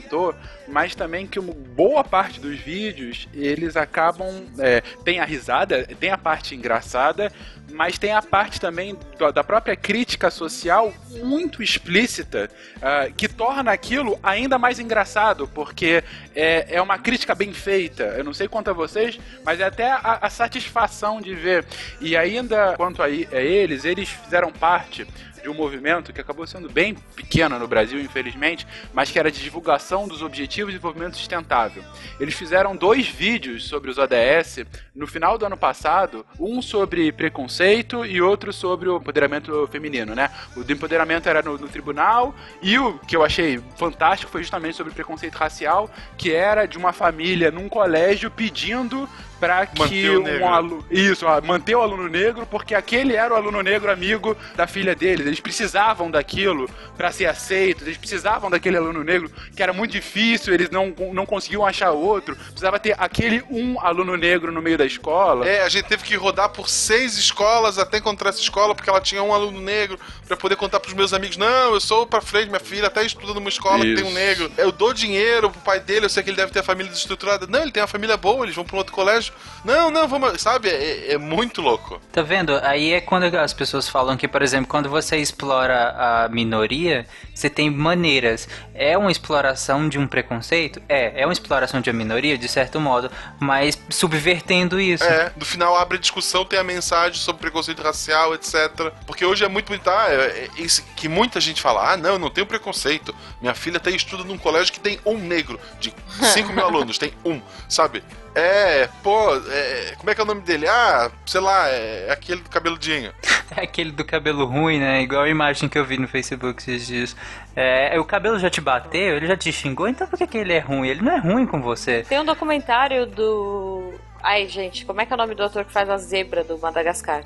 mas também que uma boa parte dos vídeos eles acabam. É, tem a risada, tem a parte engraçada, mas tem a parte também da própria crítica social muito explícita uh, que torna aquilo ainda mais engraçado, porque é, é uma crítica bem feita. Eu não sei quanto a vocês, mas é até a, a satisfação de ver. E ainda quanto a, a eles, eles fizeram parte de um movimento que acabou sendo bem pequeno no Brasil, infelizmente, mas que era de divulgação dos Objetivos de Desenvolvimento Sustentável. Eles fizeram dois vídeos sobre os ODS no final do ano passado, um sobre preconceito e outro sobre o empoderamento feminino, né? O do empoderamento era no, no tribunal e o que eu achei fantástico foi justamente sobre preconceito racial, que era de uma família num colégio pedindo para que um aluno. Isso, manter o aluno negro, porque aquele era o aluno negro amigo da filha deles. Eles precisavam daquilo para ser aceitos, eles precisavam daquele aluno negro, que era muito difícil, eles não, não conseguiam achar outro. Precisava ter aquele um aluno negro no meio da escola.
É, a gente teve que rodar por seis escolas até encontrar essa escola, porque ela tinha um aluno negro, para poder contar pros meus amigos: não, eu sou pra frente, minha filha até estuda numa escola Isso. que tem um negro. Eu dou dinheiro pro pai dele, eu sei que ele deve ter a família desestruturada. Não, ele tem uma família boa, eles vão pra um outro colégio não, não, vamos. Sabe? É, é, muito louco.
Tá vendo? Aí é quando as pessoas falam que, por exemplo, quando você explora a minoria, você tem maneiras. É uma exploração de um preconceito? É. É uma exploração de uma minoria, de certo modo, mas subvertendo isso.
É, no final abre a discussão, tem a mensagem sobre preconceito racial, etc. Porque hoje é muito ah, é, é, isso, que muita gente fala, ah, não, eu não tenho preconceito. Minha filha até estuda num colégio que tem um negro, de [laughs] 5 mil alunos, tem um, sabe? É, pô, é, como é que é o nome dele? Ah, sei lá, é aquele do cabeludinho.
É [laughs] aquele do cabelo ruim, né? Igual a imagem que eu vi no Facebook esses dias. É, o cabelo já te bateu, ele já te xingou, então por que, que ele é ruim? Ele não é ruim com você.
Tem um documentário do. Ai, gente, como é que é o nome do ator que faz a zebra do Madagascar?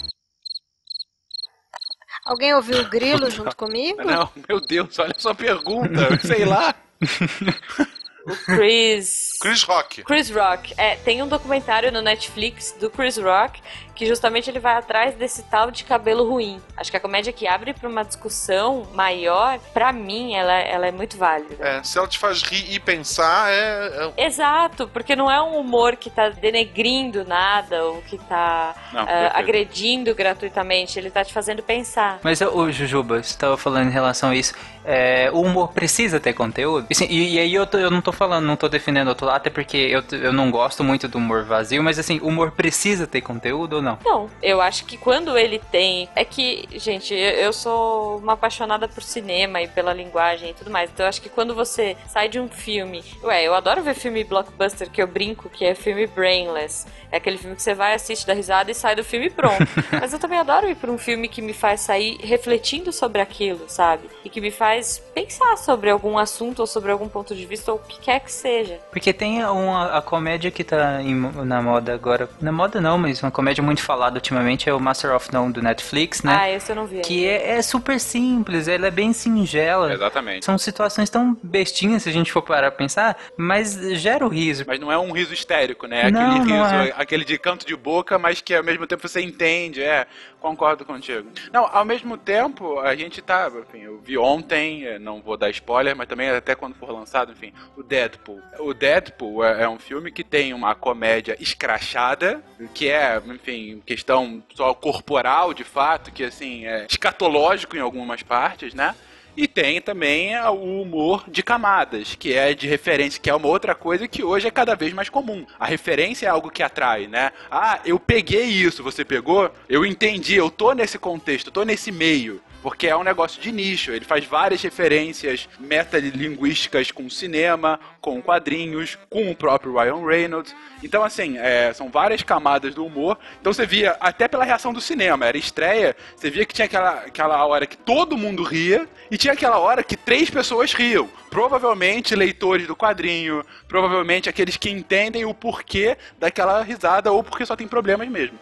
Alguém ouviu o grilo [laughs] junto comigo?
Não, meu Deus, olha só a pergunta, sei lá. [laughs]
O Chris.
Chris Rock.
Chris Rock. É, tem um documentário no Netflix do Chris Rock que justamente ele vai atrás desse tal de cabelo ruim. Acho que a comédia que abre para uma discussão maior, para mim, ela, ela é muito válida.
É, se ela te faz rir e pensar, é.
é... Exato, porque não é um humor que tá denegrindo nada ou que tá não, uh, agredindo gratuitamente, ele tá te fazendo pensar.
Mas, o Jujuba, você tava falando em relação a isso, é, o humor precisa ter conteúdo? E, assim, e, e aí eu, tô, eu não tô falando, não tô defendendo outro lado, até porque eu, eu não gosto muito do humor vazio, mas assim, o humor precisa ter conteúdo ou não?
Não, eu acho que quando ele tem. É que, gente, eu, sou uma apaixonada por cinema e pela linguagem e tudo mais. Então eu acho que quando você sai de um filme. Ué, eu adoro ver filme blockbuster que eu brinco que é filme brainless. É aquele filme que você vai, assiste, dá risada e sai do filme pronto. [laughs] mas eu também adoro ir pra um filme que me faz sair refletindo sobre aquilo, sabe? E que me faz pensar sobre algum assunto ou sobre algum ponto de vista ou o que quer que seja.
Porque tem uma, a comédia que tá em, na moda agora. Na moda não, mas uma comédia muito falada ultimamente é o Master of None do Netflix, né?
Ah, esse eu não vi.
Que é, é, super simples, ela é bem singela.
Exatamente.
São situações tão bestinhas se a gente for parar a pensar, mas gera o riso.
Mas não é um riso histérico, né? Aquele não, riso, não é. aquele de canto de boca, mas que ao mesmo tempo você entende, é. Concordo contigo. Não, ao mesmo tempo, a gente tá, enfim, eu vi ontem, é, não vou dar spoiler, mas também até quando for lançado, enfim, o Deadpool. O Deadpool é, é um filme que tem uma comédia escrachada, que é, enfim, questão só corporal, de fato, que assim, é escatológico em algumas partes, né? E tem também o humor de camadas, que é de referência, que é uma outra coisa que hoje é cada vez mais comum. A referência é algo que atrai, né? Ah, eu peguei isso, você pegou? Eu entendi, eu tô nesse contexto, tô nesse meio porque é um negócio de nicho. Ele faz várias referências metalinguísticas com cinema, com quadrinhos, com o próprio Ryan Reynolds. Então, assim, é, são várias camadas do humor. Então você via, até pela reação do cinema, era estreia, você via que tinha aquela, aquela hora que todo mundo ria e tinha aquela hora que três pessoas riam. Provavelmente leitores do quadrinho, provavelmente aqueles que entendem o porquê daquela risada ou porque só tem problemas mesmo.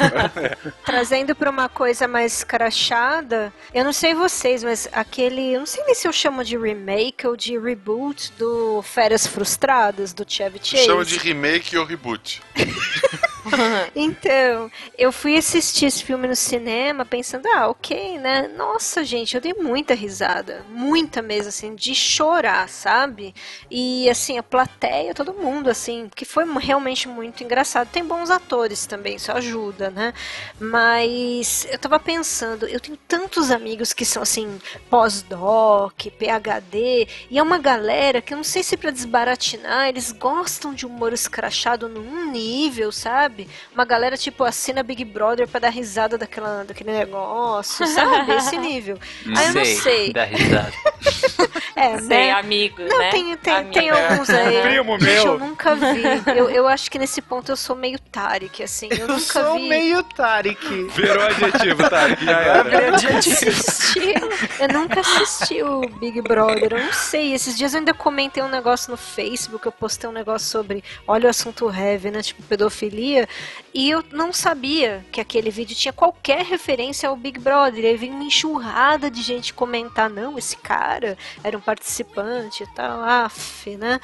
[laughs] [laughs]
Trazendo para uma coisa mais crachada, eu não sei vocês, mas aquele, eu não sei nem se eu chamo de remake ou de reboot do Férias Frustradas do Chevy Chase.
Chama de remake ou reboot. [laughs] [laughs]
então, eu fui assistir esse filme no cinema pensando, ah, ok, né? Nossa, gente, eu dei muita risada. Muita mesmo, assim, de chorar, sabe? E, assim, a plateia, todo mundo, assim, que foi realmente muito engraçado. Tem bons atores também, isso ajuda, né? Mas eu tava pensando, eu tenho tantos amigos que são, assim, pós-doc, PHD, e é uma galera que eu não sei se para desbaratinar, eles gostam de humor escrachado num nível, sabe? Sabe? Uma galera, tipo, assina Big Brother pra dar risada daquela, daquele negócio, sabe? Esse [laughs] nível.
Não aí eu não sei. Dar risada. [laughs]
é,
sei, né? amigo,
não,
né?
Tem, tem, amigo. tem alguns aí. [laughs]
Primo meu.
eu nunca vi. Eu, eu acho que nesse ponto eu sou meio Tarek, assim. Eu, eu nunca
sou
vi.
meio Tarek.
Virou adjetivo, Tarek. Já era.
Eu nunca assisti. Eu nunca assisti o Big Brother. Eu não sei. Esses dias eu ainda comentei um negócio no Facebook. Eu postei um negócio sobre. Olha o assunto heavy, né? Tipo, pedofilia e eu não sabia que aquele vídeo tinha qualquer referência ao Big Brother. Aí veio uma enxurrada de gente comentar, não, esse cara era um participante e tal, af, né?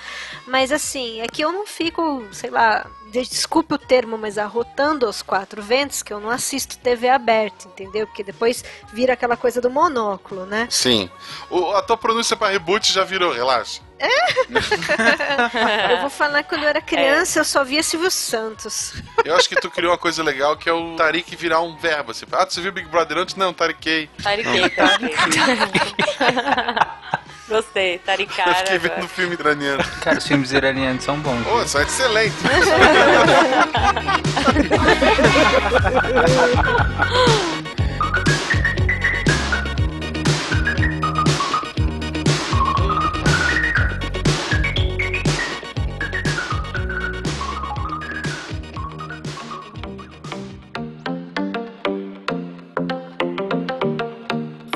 Mas assim, é que eu não fico, sei lá, desculpe o termo, mas arrotando aos quatro ventos, que eu não assisto TV aberta, entendeu? Porque depois vira aquela coisa do monóculo, né?
Sim. O, a tua pronúncia para reboot já virou, relaxa.
É? [laughs] eu vou falar que quando eu era criança é. eu só via Silvio Santos.
Eu acho que tu criou uma coisa legal que é o Tarik virar um verbo. Assim. Ah, você viu Big Brother antes? Não, Tariquei.
Tariquei, [laughs] tariquei. Gostei, Taricara. Eu
fiquei vendo o filme iraniano.
Cara, os filmes iranianos são bons.
Pô, são excelentes. [laughs]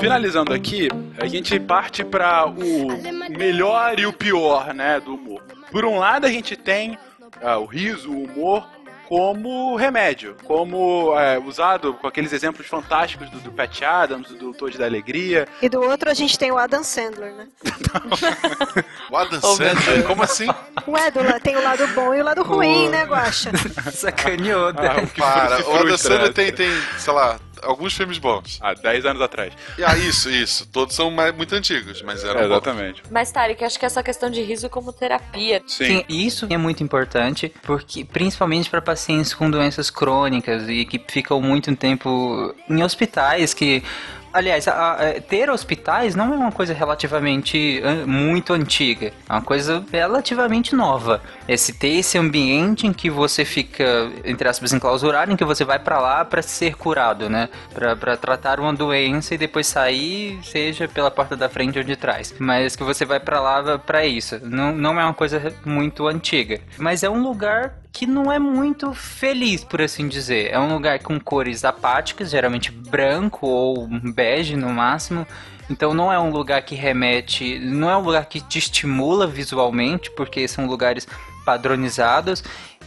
Finalizando aqui, a gente parte para o melhor e o pior, né, do humor. Por um lado, a gente tem uh, o riso, o humor como remédio, como é, usado com aqueles exemplos fantásticos do, do Pat Adams, do Toad da Alegria.
E do outro a gente tem o Adam Sandler, né? [laughs]
O Adam Sandler, como assim?
Ué, Dula, tem o lado bom e o lado ruim, né, Guaxa? [laughs]
Sacaneou,
Ah,
né?
para. O Adam Sandler
né?
tem, tem, sei lá, alguns filmes bons.
Há 10 anos atrás.
E, ah, isso, isso. Todos são mais- muito antigos, mas eram
É,
bons.
exatamente.
Mas, Tarek, eu acho que essa questão de riso como terapia.
Sim.
Sim, isso é muito importante, porque principalmente para pacientes com doenças crônicas e que ficam muito tempo em hospitais que Aliás, a- a- ter hospitais não é uma coisa relativamente an- muito antiga, é uma coisa relativamente nova. Esse ter esse ambiente em que você fica, entre aspas, enclausurado, em que você vai para lá para ser curado, né? Para tratar uma doença e depois sair, seja pela porta da frente ou de trás. Mas que você vai para lá para isso. Não, não é uma coisa muito antiga. Mas é um lugar que não é muito feliz, por assim dizer. É um lugar com cores apáticas, geralmente branco ou bege no máximo. Então não é um lugar que remete, não é um lugar que te estimula visualmente, porque são lugares padronizados.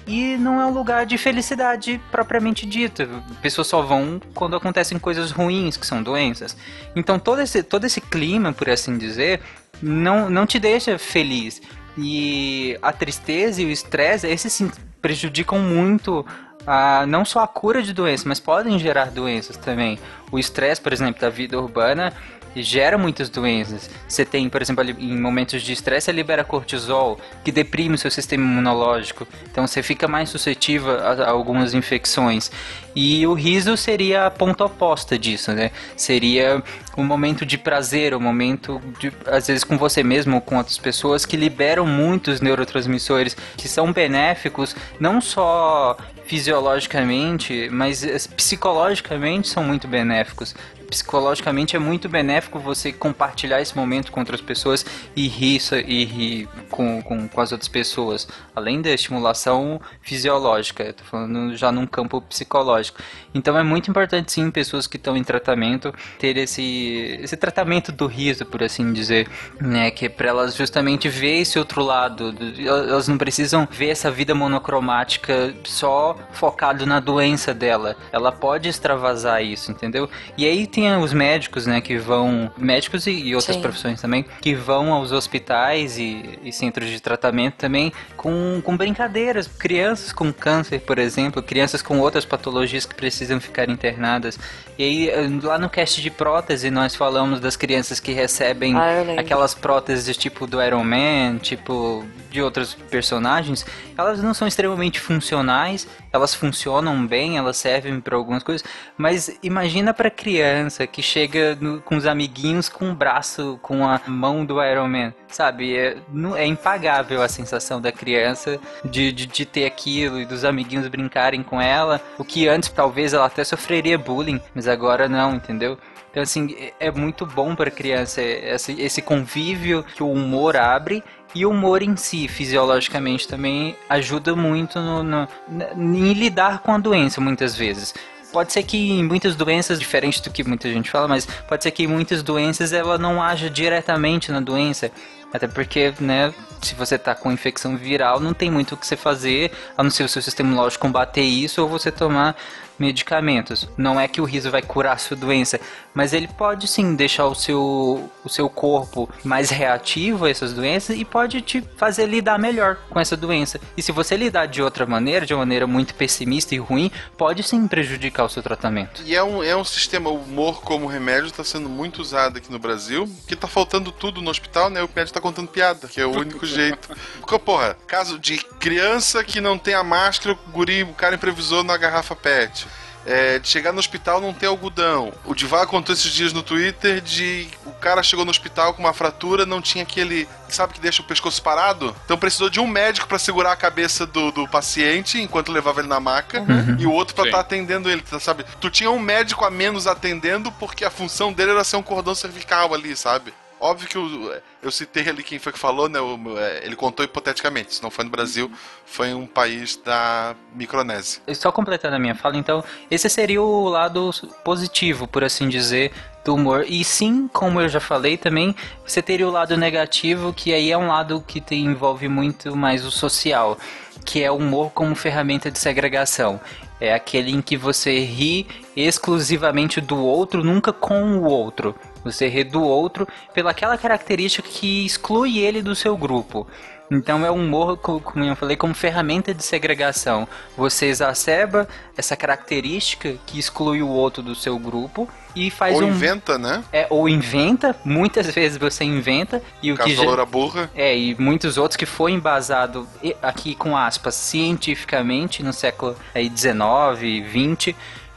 E não é um lugar de felicidade propriamente dita. Pessoas só vão quando acontecem coisas ruins, que são doenças. Então todo esse, todo esse clima, por assim dizer, não, não te deixa feliz. E a tristeza e o estresse, esses sim prejudicam muito a, não só a cura de doenças, mas podem gerar doenças também. O estresse, por exemplo, da vida urbana gera muitas doenças. Você tem, por exemplo, em momentos de estresse, você libera cortisol, que deprime o seu sistema imunológico. Então você fica mais suscetível a, a algumas infecções. E o riso seria a ponta oposta disso, né? Seria um momento de prazer, um momento, de, às vezes, com você mesmo ou com outras pessoas, que liberam muitos neurotransmissores que são benéficos, não só fisiologicamente, mas eh, psicologicamente são muito benéficos. Psicologicamente é muito benéfico você compartilhar esse momento com outras pessoas e rir, e rir com, com, com as outras pessoas. Além da estimulação fisiológica, tô falando já num campo psicológico. Então é muito importante sim, pessoas que estão em tratamento, ter esse, esse tratamento do riso, por assim dizer, né? Que é pra elas justamente ver esse outro lado. do- Elas não precisam ver essa vida monocromática só focado na doença dela. Ela pode extravasar isso, entendeu? E aí tem os médicos, né, que vão. Médicos e, e outras
Sim.
profissões também, que vão aos hospitais e, e centros de tratamento também com, com brincadeiras. Crianças com câncer, por exemplo, crianças com outras patologias que precisam ficar internadas. E aí, eh, lá no cast de prótese, nós falamos das crianças que recebem
Ah,
aquelas próteses tipo do Iron Man, tipo de outros personagens, elas não são extremamente funcionais, elas funcionam bem, elas servem para algumas coisas, mas imagina para criança que chega no- com os amiguinhos com o braço, com a mão do Iron Man, sabe? É, não- é impagável a sensação da criança de, de, de ter aquilo e dos amiguinhos brincarem com ela, o que antes talvez ela até sofreria bullying, mas agora não, entendeu? Então, assim, é é muito bom para criança esse, esse convívio que o humor abre. E o humor em si, fisiologicamente, também ajuda muito no, no- em lidar com a doença, muitas vezes. Pode ser que em muitas doenças, diferente do que muita gente fala, mas pode ser que em muitas doenças ela não haja diretamente na doença. Até porque, né, se você tá com infecção viral, não tem muito o que você fazer, a não ser o seu sistema imunológico combater isso ou você tomar medicamentos. Não é que o riso vai curar a sua doença, mas ele pode sim deixar o seu, o seu corpo mais reativo a essas doenças e pode te fazer lidar melhor com essa doença. E se você lidar de outra maneira, de uma maneira muito pessimista e ruim, pode sim prejudicar o seu tratamento.
E é um, é um sistema, o humor como remédio está sendo muito usado aqui no Brasil, que tá faltando tudo no hospital, né? O médico tá contando piada, que é o único [laughs] jeito. Porque, porra, caso de criança que não tem a máscara, o guri, o cara improvisou na garrafa PET. É, de chegar no hospital não ter algodão. O Divar contou esses dias no Twitter de o cara chegou no hospital com uma fratura, não tinha aquele, sabe que deixa o pescoço parado? Então precisou de um médico para segurar a cabeça do, do paciente enquanto levava ele na maca
Uhum.
e o outro para estar atendendo ele, tá, sabe? Tu tinha um médico a menos atendendo porque a função dele era ser um cordão cervical ali, sabe? Óbvio que eu, eu citei ali quem foi que falou, né? é, ele contou hipoteticamente. Se não foi no Brasil, foi em um país da Micronésia.
E Só completando a minha fala, então, esse seria o lado positivo, por assim dizer, do humor. E sim, como eu já falei também, você teria o lado negativo, que aí é um lado que tem, envolve muito mais o social, que é o humor como ferramenta de segregação. É aquele em que você ri exclusivamente do outro, nunca com o outro. Você ri do outro pelaquela característica que exclui ele do seu grupo. Então é um humor, como eu falei, como ferramenta de segregação. Você exacerba essa característica que exclui o outro do seu grupo e faz
ou
um...
inventa, né?
É, ou inventa, muitas [laughs] vezes você inventa e o que
já... burra.
É, e muitos outros que foi embasado aqui com aspas cientificamente no século aí 19, 20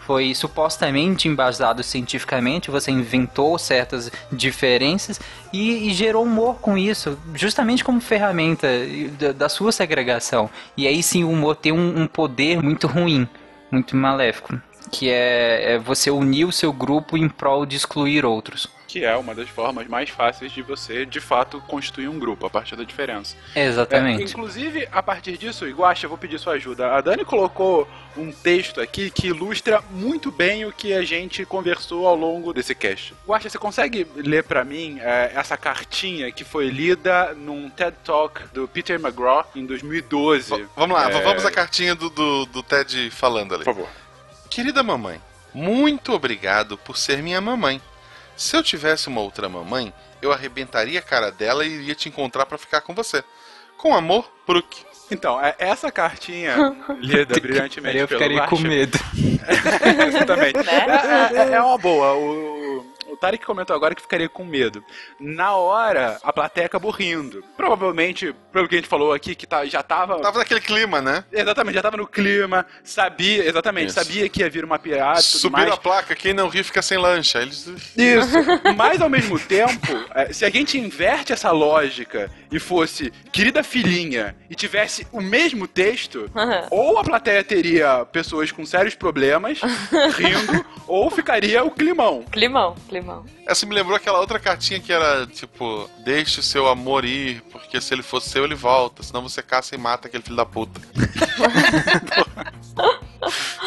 foi supostamente embasado cientificamente, você inventou certas diferenças e, e gerou humor com isso, justamente como ferramenta da, da, sua segregação. E aí sim o humor tem um, um poder muito ruim, muito maléfico, que é, é você unir o seu grupo em prol de excluir outros
que é uma das formas mais fáceis de você, de fato, constituir um grupo, a partir da diferença.
Exatamente.
É, inclusive, a partir disso, Iguacha, eu vou pedir sua ajuda. A Dani colocou um texto aqui que ilustra muito bem o que a gente conversou ao longo desse cast. Iguacha, você consegue ler para mim é, essa cartinha que foi lida num TED Talk do Peter McGraw em 2012? V
vamos lá, é... vamos à cartinha do, do, do TED falando ali.
Por favor.
Querida mamãe, muito obrigado por ser minha mamãe. Se eu tivesse uma outra mamãe, eu arrebentaria a cara dela e iria te encontrar para ficar com você. Com amor, Brook.
Então, é, essa cartinha [laughs] lida brilhantemente
eu ficaria com medo. [laughs]
Exatamente. Né? É, é, é, uma boa. O, o Tarek comentou agora que ficaria com medo. Na hora, a plateia acabou rindo. Provavelmente, pelo que a gente falou aqui, que tá, já tava.
Tava naquele clima, né?
Exatamente, já tava no clima, sabia, exatamente, Isso. sabia que ia vir uma piada.
Subiram a placa, quem não ri fica sem lancha. Eles...
Isso. [laughs] Mas ao mesmo tempo, é, se a gente inverte essa lógica e fosse querida filhinha e tivesse o mesmo texto, uhum. ou a plateia teria pessoas com sérios problemas [laughs] rindo, ou ficaria o climão.
Climão, climão.
Essa me lembrou aquela outra cartinha que era tipo: Deixe o seu amor ir, porque se ele for seu, ele volta. Senão você caça e mata aquele filho da puta.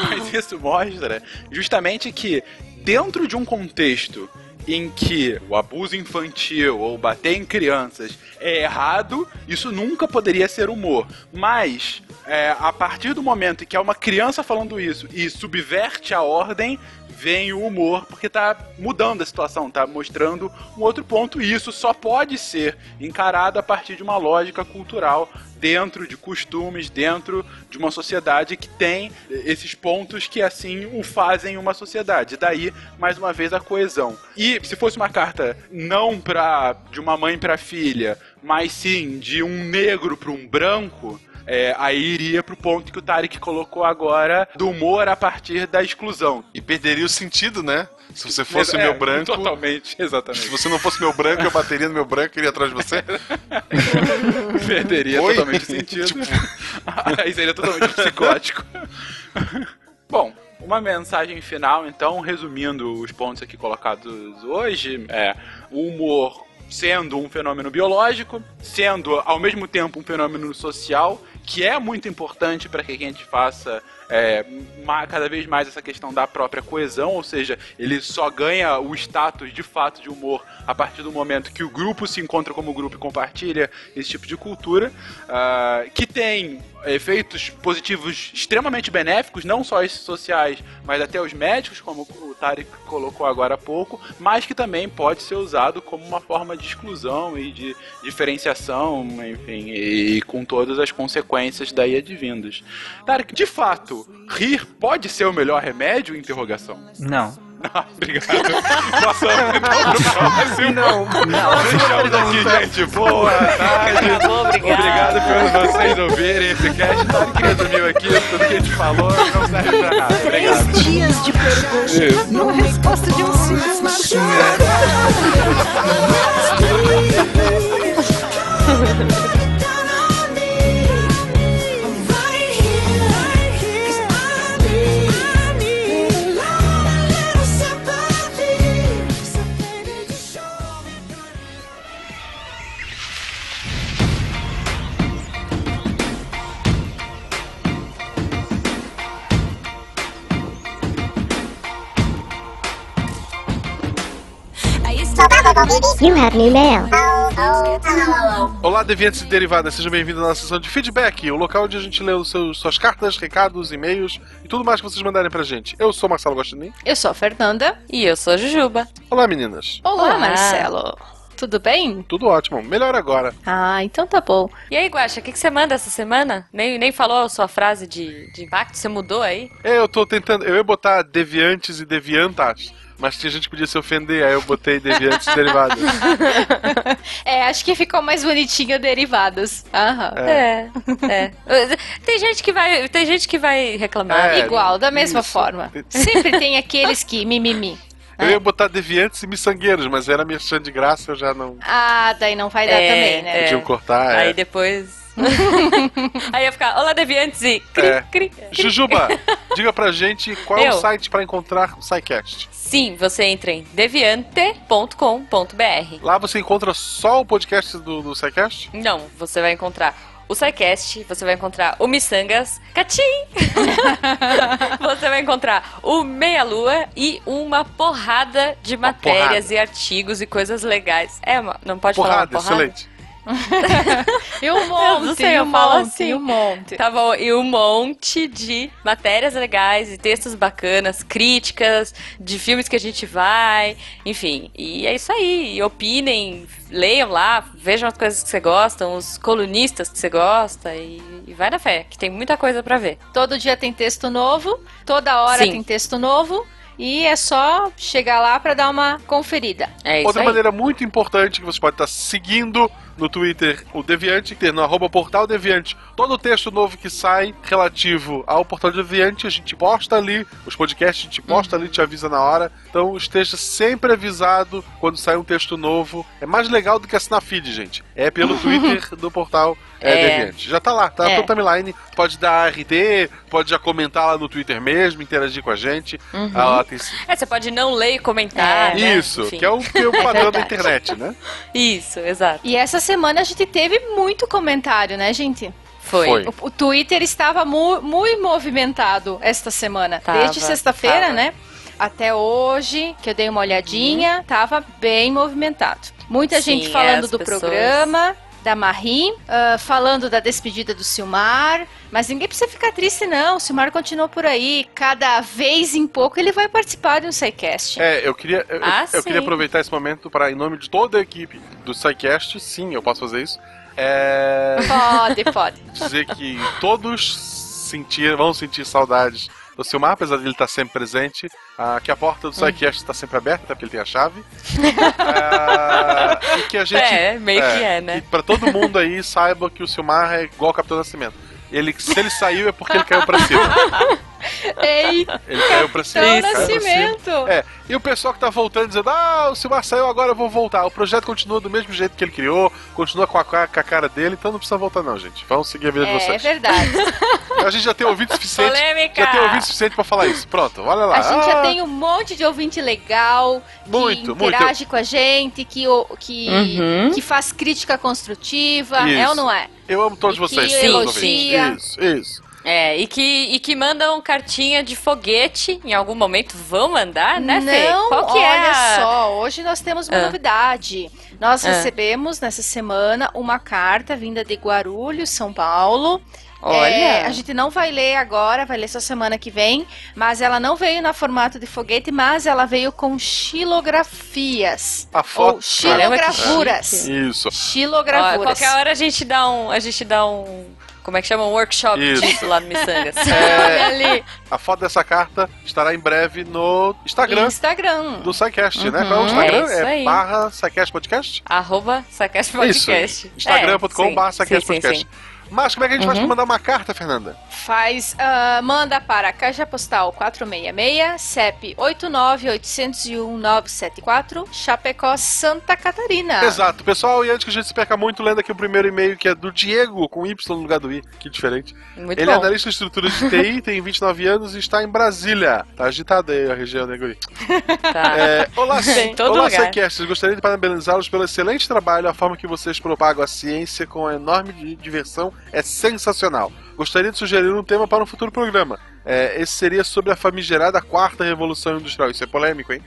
Mas isso mostra justamente que, dentro de um contexto em que o abuso infantil ou bater em crianças é errado, isso nunca poderia ser humor. Mas, é, a partir do momento em que é uma criança falando isso e subverte a ordem, vem o humor, porque tá mudando a situação, tá mostrando um outro ponto, e isso só pode ser encarado a partir de uma lógica cultural dentro de costumes, dentro de uma sociedade que tem esses pontos que assim o fazem uma sociedade. Daí, mais uma vez, a coesão. E se fosse uma carta não pra, de uma mãe para filha, mas sim de um negro para um branco, é, aí iria pro ponto que o Tarek colocou agora do humor a partir da exclusão.
E perderia o sentido, né? Se você fosse é, meu branco.
Totalmente, exatamente.
Se você não fosse meu branco, eu bateria no meu branco e iria atrás de você. [laughs]
perderia Oi? totalmente sentido. tipo... [laughs] aí seria totalmente psicótico. [laughs] Bom, uma mensagem final, então, resumindo os pontos aqui colocados hoje, é o humor sendo um fenômeno biológico, sendo ao mesmo tempo um fenômeno social que é muito importante para que a gente faça é, cada vez mais essa questão da própria coesão, ou seja, ele só ganha o status de fato de humor a partir do momento que o grupo se encontra como grupo e compartilha esse tipo de cultura, uh, que tem efeitos positivos extremamente benéficos, não só esses sociais, mas até os médicos, como o Tarek colocou agora há pouco, mas que também pode ser usado como uma forma de exclusão e de diferenciação, enfim, e com todas as consequências daí advindas. Tarek, de fato, rir pode ser o melhor remédio? Interrogação.
Não. [laughs]
Não, obrigado. Passamos então próximo. Não, não. Deixamos aqui, gente. Boa tarde.
Acabou, obrigado.
Obrigado por vocês ouvirem esse cast. Tarek que resumiu aqui tudo que a gente falou não serve pra nada. Obrigado.
Três dias de perguntas numa resposta de um simples sim. [laughs]
You have new mail.
Olá, deviantes e derivadas, sejam bem-vindos à nossa sessão de feedback, o local onde a gente lê os seus, suas cartas, recados, e-mails e tudo mais que vocês mandarem pra gente. Eu sou Marcelo Gostinin.
Eu sou a Fernanda.
E eu sou a Jujuba.
Olá, meninas.
Olá,
Olá.
Marcelo. Tudo bem?
Tudo ótimo. Melhor agora.
Ah, então tá bom.
E aí, Guaxa, o que, que você manda essa semana? Nem, nem falou a sua frase de, de impacto? Você mudou aí?
É, eu tô tentando. Eu ia botar deviantes e deviantas, mas tinha gente que podia se ofender, aí eu botei deviantes e derivadas. [laughs]
É, acho que ficou mais bonitinho derivados. Aham.
É. é. Tem gente que vai, tem gente que vai reclamar.
É,
Igual, da mesma
isso.
forma. Sempre [laughs] tem aqueles que mimimi.
Eu ia botar deviantes e miçangueiros, mas era merchan de graça, eu já não.
Ah, daí não vai dar
É,
também, né?
é.
Podiam cortar.
Aí
é.
depois. [laughs] aí ia ficar, olá, deviantes e cri,
É.
cri.
Jujuba, [laughs] diga pra gente qual é o
Eu.
site pra encontrar o SciCast.
Sim, você entra em deviante.com.br.
Lá você encontra só o podcast do, do SciCast?
Não, você vai encontrar o SciCast, você vai encontrar o Missangas, Catim! [laughs] você vai encontrar o Meia Lua e uma porrada de matérias
porrada.
e artigos e coisas legais. É, uma- não pode
Porrada,
falar uma porrada?
excelente. [laughs]
E um monte,
não sei,
e
eu
um
falo
monte,
assim.
e um monte.
Tá bom, e um monte de matérias legais e textos bacanas, críticas de filmes que a gente vai, enfim. E é isso aí. E opinem, leiam lá, vejam as coisas que você gosta, os colunistas que você gosta e, e vai na fé, que tem muita coisa pra ver.
Todo dia tem texto novo, toda hora
Sim.
tem texto novo. E é só chegar lá pra dar uma conferida.
É isso
Outra
aí.
maneira muito importante que você pode estar seguindo no Twitter o Deviante, ter no arroba portal Deviante. Todo o texto novo que sai relativo ao portal Deviante, a gente posta ali, os podcasts a gente posta ali, te avisa na hora. Então esteja sempre avisado quando sai um texto novo. É mais legal do que assinar feed, gente. É pelo [laughs] Twitter do portal é,
É.
Deviante. Já tá lá, tá
É.
na tua timeline. Pode dar RT, pode já comentar lá no Twitter mesmo, interagir com a gente.
Uhum.
Ah, lá tem...
É, você pode não ler e comentar. né?
Isso,
Enfim.
que é o, que é o [laughs] padrão da internet, né?
Isso, exato.
E essa semana a gente teve muito comentário, né, gente?
Foi.
O, o Twitter estava mu- muito movimentado esta semana.
Tava,
Desde sexta-feira, né? Até hoje, que eu dei uma olhadinha, tava bem movimentado. Muita
Sim,
gente falando
as
do
pessoas-
programa, da Marie, ah, falando da despedida do Silmar. Mas ninguém precisa ficar triste, não. O Silmar continua por aí. Cada vez em pouco ele vai participar de um SciCast.
É, eu queria, eu,
Ah,
eu queria
sim.
aproveitar esse momento para, em nome de toda a equipe do SciCast, sim, eu posso fazer isso, é,
Pode, pode. [laughs]
dizer que todos sentir, vão sentir saudades do Silmar, apesar de ele estar sempre presente, ah, que a porta do SciCast está sempre aberta, até porque ele tem a chave. [laughs] Ah, e que a gente...
É, meio que é, né?
E pra todo mundo aí, saiba que o Silmar é igual o Capitão Nascimento. Ele, se ele saiu é porque ele caiu pra cima. [laughs]
Ei,
Ele caiu pra cima.
Capitão
caiu pra cima.
Nascimento!
É, e o pessoal que tá voltando dizendo, ah, o Silmar saiu, agora eu vou voltar. O projeto continua do mesmo jeito que ele criou, continua com a, com a cara dele, então não precisa voltar não, gente. Vamos seguir a vida de
É, é
vocês.
verdade. [laughs]
A gente já tem ouvido suficiente.
Polêmica!
Já tem ouvido suficiente pra falar isso. Pronto, olha lá.
A gente já
Ah,
tem um monte de ouvinte legal,
Muito,
que interage com a gente, que, que,
Uhum.
que faz crítica construtiva, é
Isso.
ou não é?
Eu amo todos
E
vocês.
que elogia.
Isso, isso.
É, e que, e que mandam cartinha de foguete em algum momento. Vão mandar, né, Fê?
Não,
Qual que
olha
é a...
só, hoje nós temos uma
Ah.
novidade. Nós
Ah.
recebemos nessa semana uma carta vinda de Guarulhos, São Paulo.
Olha.
É, a gente não vai ler agora, vai ler só semana que vem, mas ela não veio na formato de foguete, mas ela veio com xilografias.
A foto.
Ou xilogravuras.
Isso.
Ó,
Xilogravuras.
qualquer hora a gente dá um. A gente dá um. Como é que chama? Um workshop
Isso.
disso lá no Missangas. [laughs]
É,
ali.
a foto dessa carta estará em breve no Instagram
Instagram.
do SciCast, né?
Uhum,
Qual é o Instagram?
é isso aí.
barra SciCast Podcast?
Arroba Sacast Podcast.
Isso. Instagram.com
É,
barra SciCast
sim, sim,
Podcast.
sim.
Mas como é que a gente faz
Uhum.
pra mandar uma carta, Fernanda?
Faz, ah, manda para Caixa Postal 466, CEP 89801-974, Chapecó, Santa Catarina.
Exato, pessoal, e antes que a gente se perca muito, lendo aqui o primeiro e-mail que é do Diego, com Y no lugar do I, que diferente.
Muito
Ele é
bom.
analista de estrutura de TI, tem 29 anos e está em Brasília. Tá agitada aí a região, né, Guri? [laughs]
Tá.
É, olá,
todo
olá. Psycasters. Gostaria de parabenizá-los pelo excelente trabalho. A forma que vocês propagam a ciência com enorme di- diversão é sensacional. Gostaria de sugerir um tema para um futuro programa. É, esse seria sobre a famigerada quarta revolução industrial. Isso é polêmico, hein?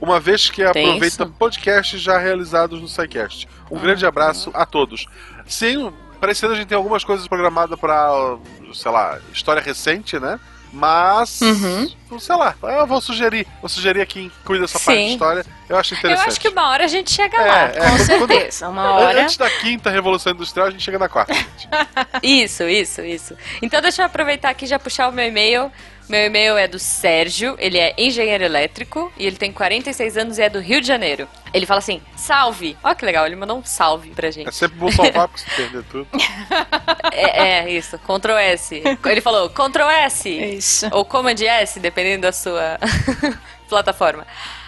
uma vez que aproveita podcasts já realizados no SciCast. Um grande abraço a todos. Sim, parecendo a gente tem algumas coisas programadas para, sei lá, história recente, né? Mas,
Uhum.
sei lá, eu vou sugerir. Vou sugerir a quem cuida dessa parte de
Sim.
história. Eu acho
Eu
interessante.
acho que uma hora a gente chega
É,
lá.
é,
Com
quando-
certeza, uma hora.
Antes da quinta revolução industrial, a gente chega na quarta. [laughs]
Isso, isso, isso. Então deixa eu aproveitar aqui e já puxar o meu e-mail. Meu e-mail é do Sérgio, ele é engenheiro elétrico e ele tem 46 anos e é do Rio de Janeiro. Ele fala assim: salve! Ó que legal, ele mandou um salve pra gente.
É sempre bom salvar pra você perder tudo. [laughs]
É, é, isso, Ctrl S. Ele falou Ctrl S.
Isso.
Ou Command S, dependendo da sua [laughs] plataforma.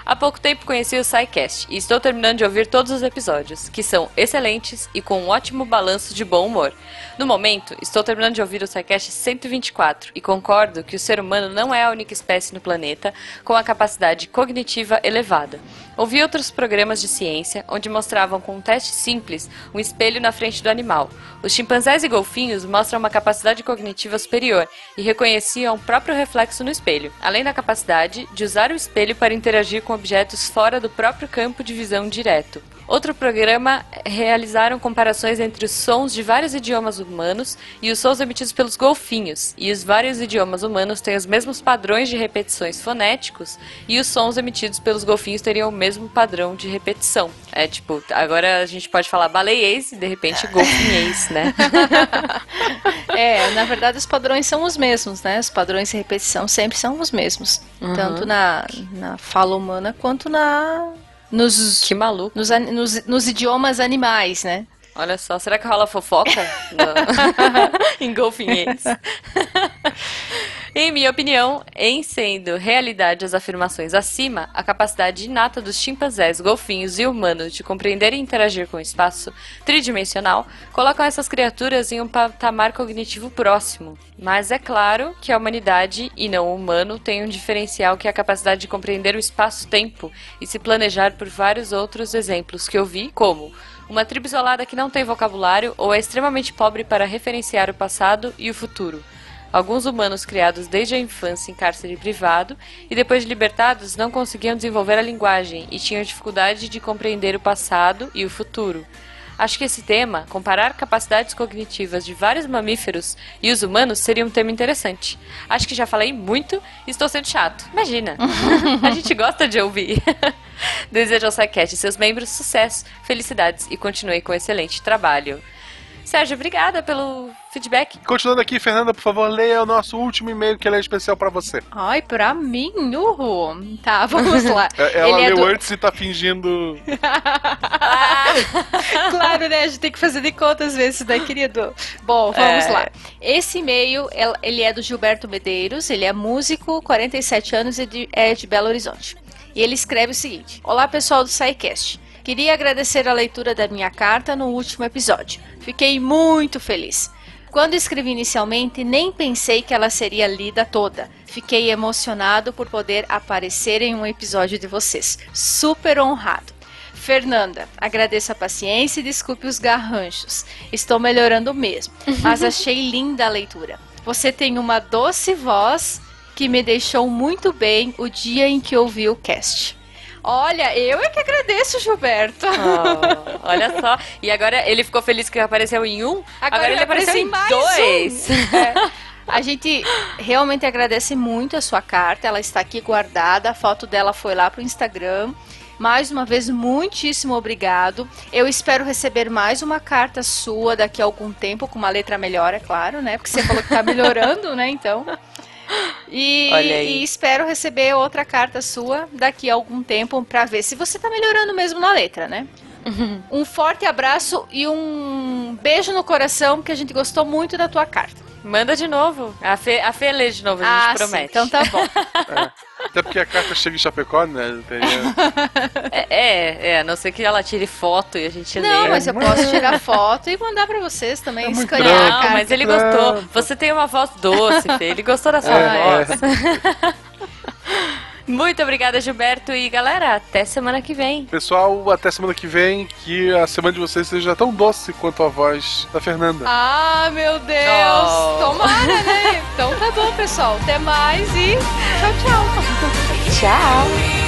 Há pouco tempo conheci o SciCast e estou terminando de ouvir todos os episódios, que são excelentes e com um ótimo balanço de bom humor. No momento, estou terminando de ouvir o SciCast 124 e concordo que o ser humano não é a única espécie no planeta com a capacidade cognitiva elevada. Ouvi outros programas de ciência onde mostravam com um teste simples um espelho na frente do animal. Os chimpanzés e golfinhos mostram uma capacidade cognitiva superior e reconheciam o próprio reflexo no espelho, além da capacidade de usar o espelho para interagir com objetos fora do próprio campo de visão direto. Outro programa realizaram comparações entre os sons de vários idiomas humanos e os sons emitidos pelos golfinhos. E os vários idiomas humanos têm os mesmos padrões de repetições fonéticos e os sons emitidos pelos golfinhos teriam o mesmo padrão de repetição. É tipo, agora a gente pode falar baleiês e de repente golfinhês, né? [laughs]
É, na verdade os padrões são os mesmos, né? Os padrões de repetição sempre são os mesmos.
Uhum.
Tanto na, na fala humana quanto na. Nos,
Que maluco.
nos, nos, nos idiomas animais, né?
Olha só, será que rola fofoca [laughs] em golfinhês? em minha opinião, em sendo realidade as afirmações acima, a capacidade inata dos chimpanzés, golfinhos e humanos de compreender e interagir com o espaço tridimensional colocam essas criaturas em um patamar cognitivo próximo. Mas é claro que a humanidade e não o humano tem um diferencial que é a capacidade de compreender o espaço-tempo e se planejar por vários outros exemplos que eu vi, como uma tribo isolada que não tem vocabulário ou é extremamente pobre para referenciar o passado e o futuro. Alguns humanos criados desde a infância em cárcere privado e depois de libertados não conseguiam desenvolver a linguagem e tinham dificuldade de compreender o passado e o futuro. Acho que esse tema, comparar capacidades cognitivas de vários mamíferos e os humanos, seria um tema interessante. Acho que já falei muito e estou sendo chato. Imagina! [laughs] a gente gosta de ouvir. [laughs] [laughs] Desejo ao SciCast e seus membros sucesso, felicidades e continue com excelente trabalho. Sérgio, obrigada pelo feedback.
Continuando aqui, Fernanda, por favor, leia o nosso último e-mail que ele é especial pra você.
Ai, pra mim, uhul. Tá, [laughs] vamos lá.
É, Ela
Ele é
leu
do-
antes e tá fingindo. [laughs]
claro, né? A gente tem que fazer de contas vezes, né, querido? Bom, vamos
É.
lá. Esse e-mail, el- ele é do Gilberto Medeiros, ele é músico, 47 anos e é de Belo Horizonte. E ele escreve o seguinte: Olá, pessoal do SciCast. Queria agradecer a leitura da minha carta no último episódio. Fiquei muito feliz. Quando escrevi inicialmente, nem pensei que ela seria lida toda. Fiquei emocionado por poder aparecer em um episódio de vocês. Super honrado. Fernanda, agradeço a paciência e desculpe os garranchos. Estou melhorando mesmo, mas [laughs] achei linda a leitura. Você tem uma doce voz que me deixou muito bem o dia em que ouvi o cast. Olha, eu é que agradeço, Gilberto.
Oh, olha só. E agora ele ficou feliz que apareceu em um, agora, ele apareceu em dois.
um. É. A gente realmente agradece muito a sua carta, ela está aqui guardada, a foto dela foi lá pro Instagram. Mais uma vez, muitíssimo obrigado. Eu espero receber mais uma carta sua daqui a algum tempo, com uma letra melhor, é claro, né? Porque você falou que tá melhorando, né? Então. E, e espero receber outra carta sua daqui a algum tempo pra ver se você tá melhorando mesmo na letra, né? [laughs] Um forte abraço e um beijo no coração, porque a gente gostou muito da tua carta.
Manda de novo. A Fê, a Fê lê de novo, a gente
Ah, sim,
promete.
então tá bom.
Até porque a carta chega em Chapecó, né? [laughs]
É, é, é, a não ser que ela tire foto e a gente lê.
Não, mas eu posso tirar foto e mandar pra vocês também,
É muito
escanear a
Não,
carta.
mas ele gostou. Você tem uma voz doce, Fê. Ele gostou da sua
É,
voz. [laughs] Muito obrigada, Gilberto. E galera, até semana que vem.
Pessoal, até semana que vem, que a semana de vocês seja tão doce quanto a voz da Fernanda.
Ah, meu Deus!
Oh.
Tomara, né? [laughs] Então tá bom, pessoal. Até mais e tchau, tchau.
Tchau.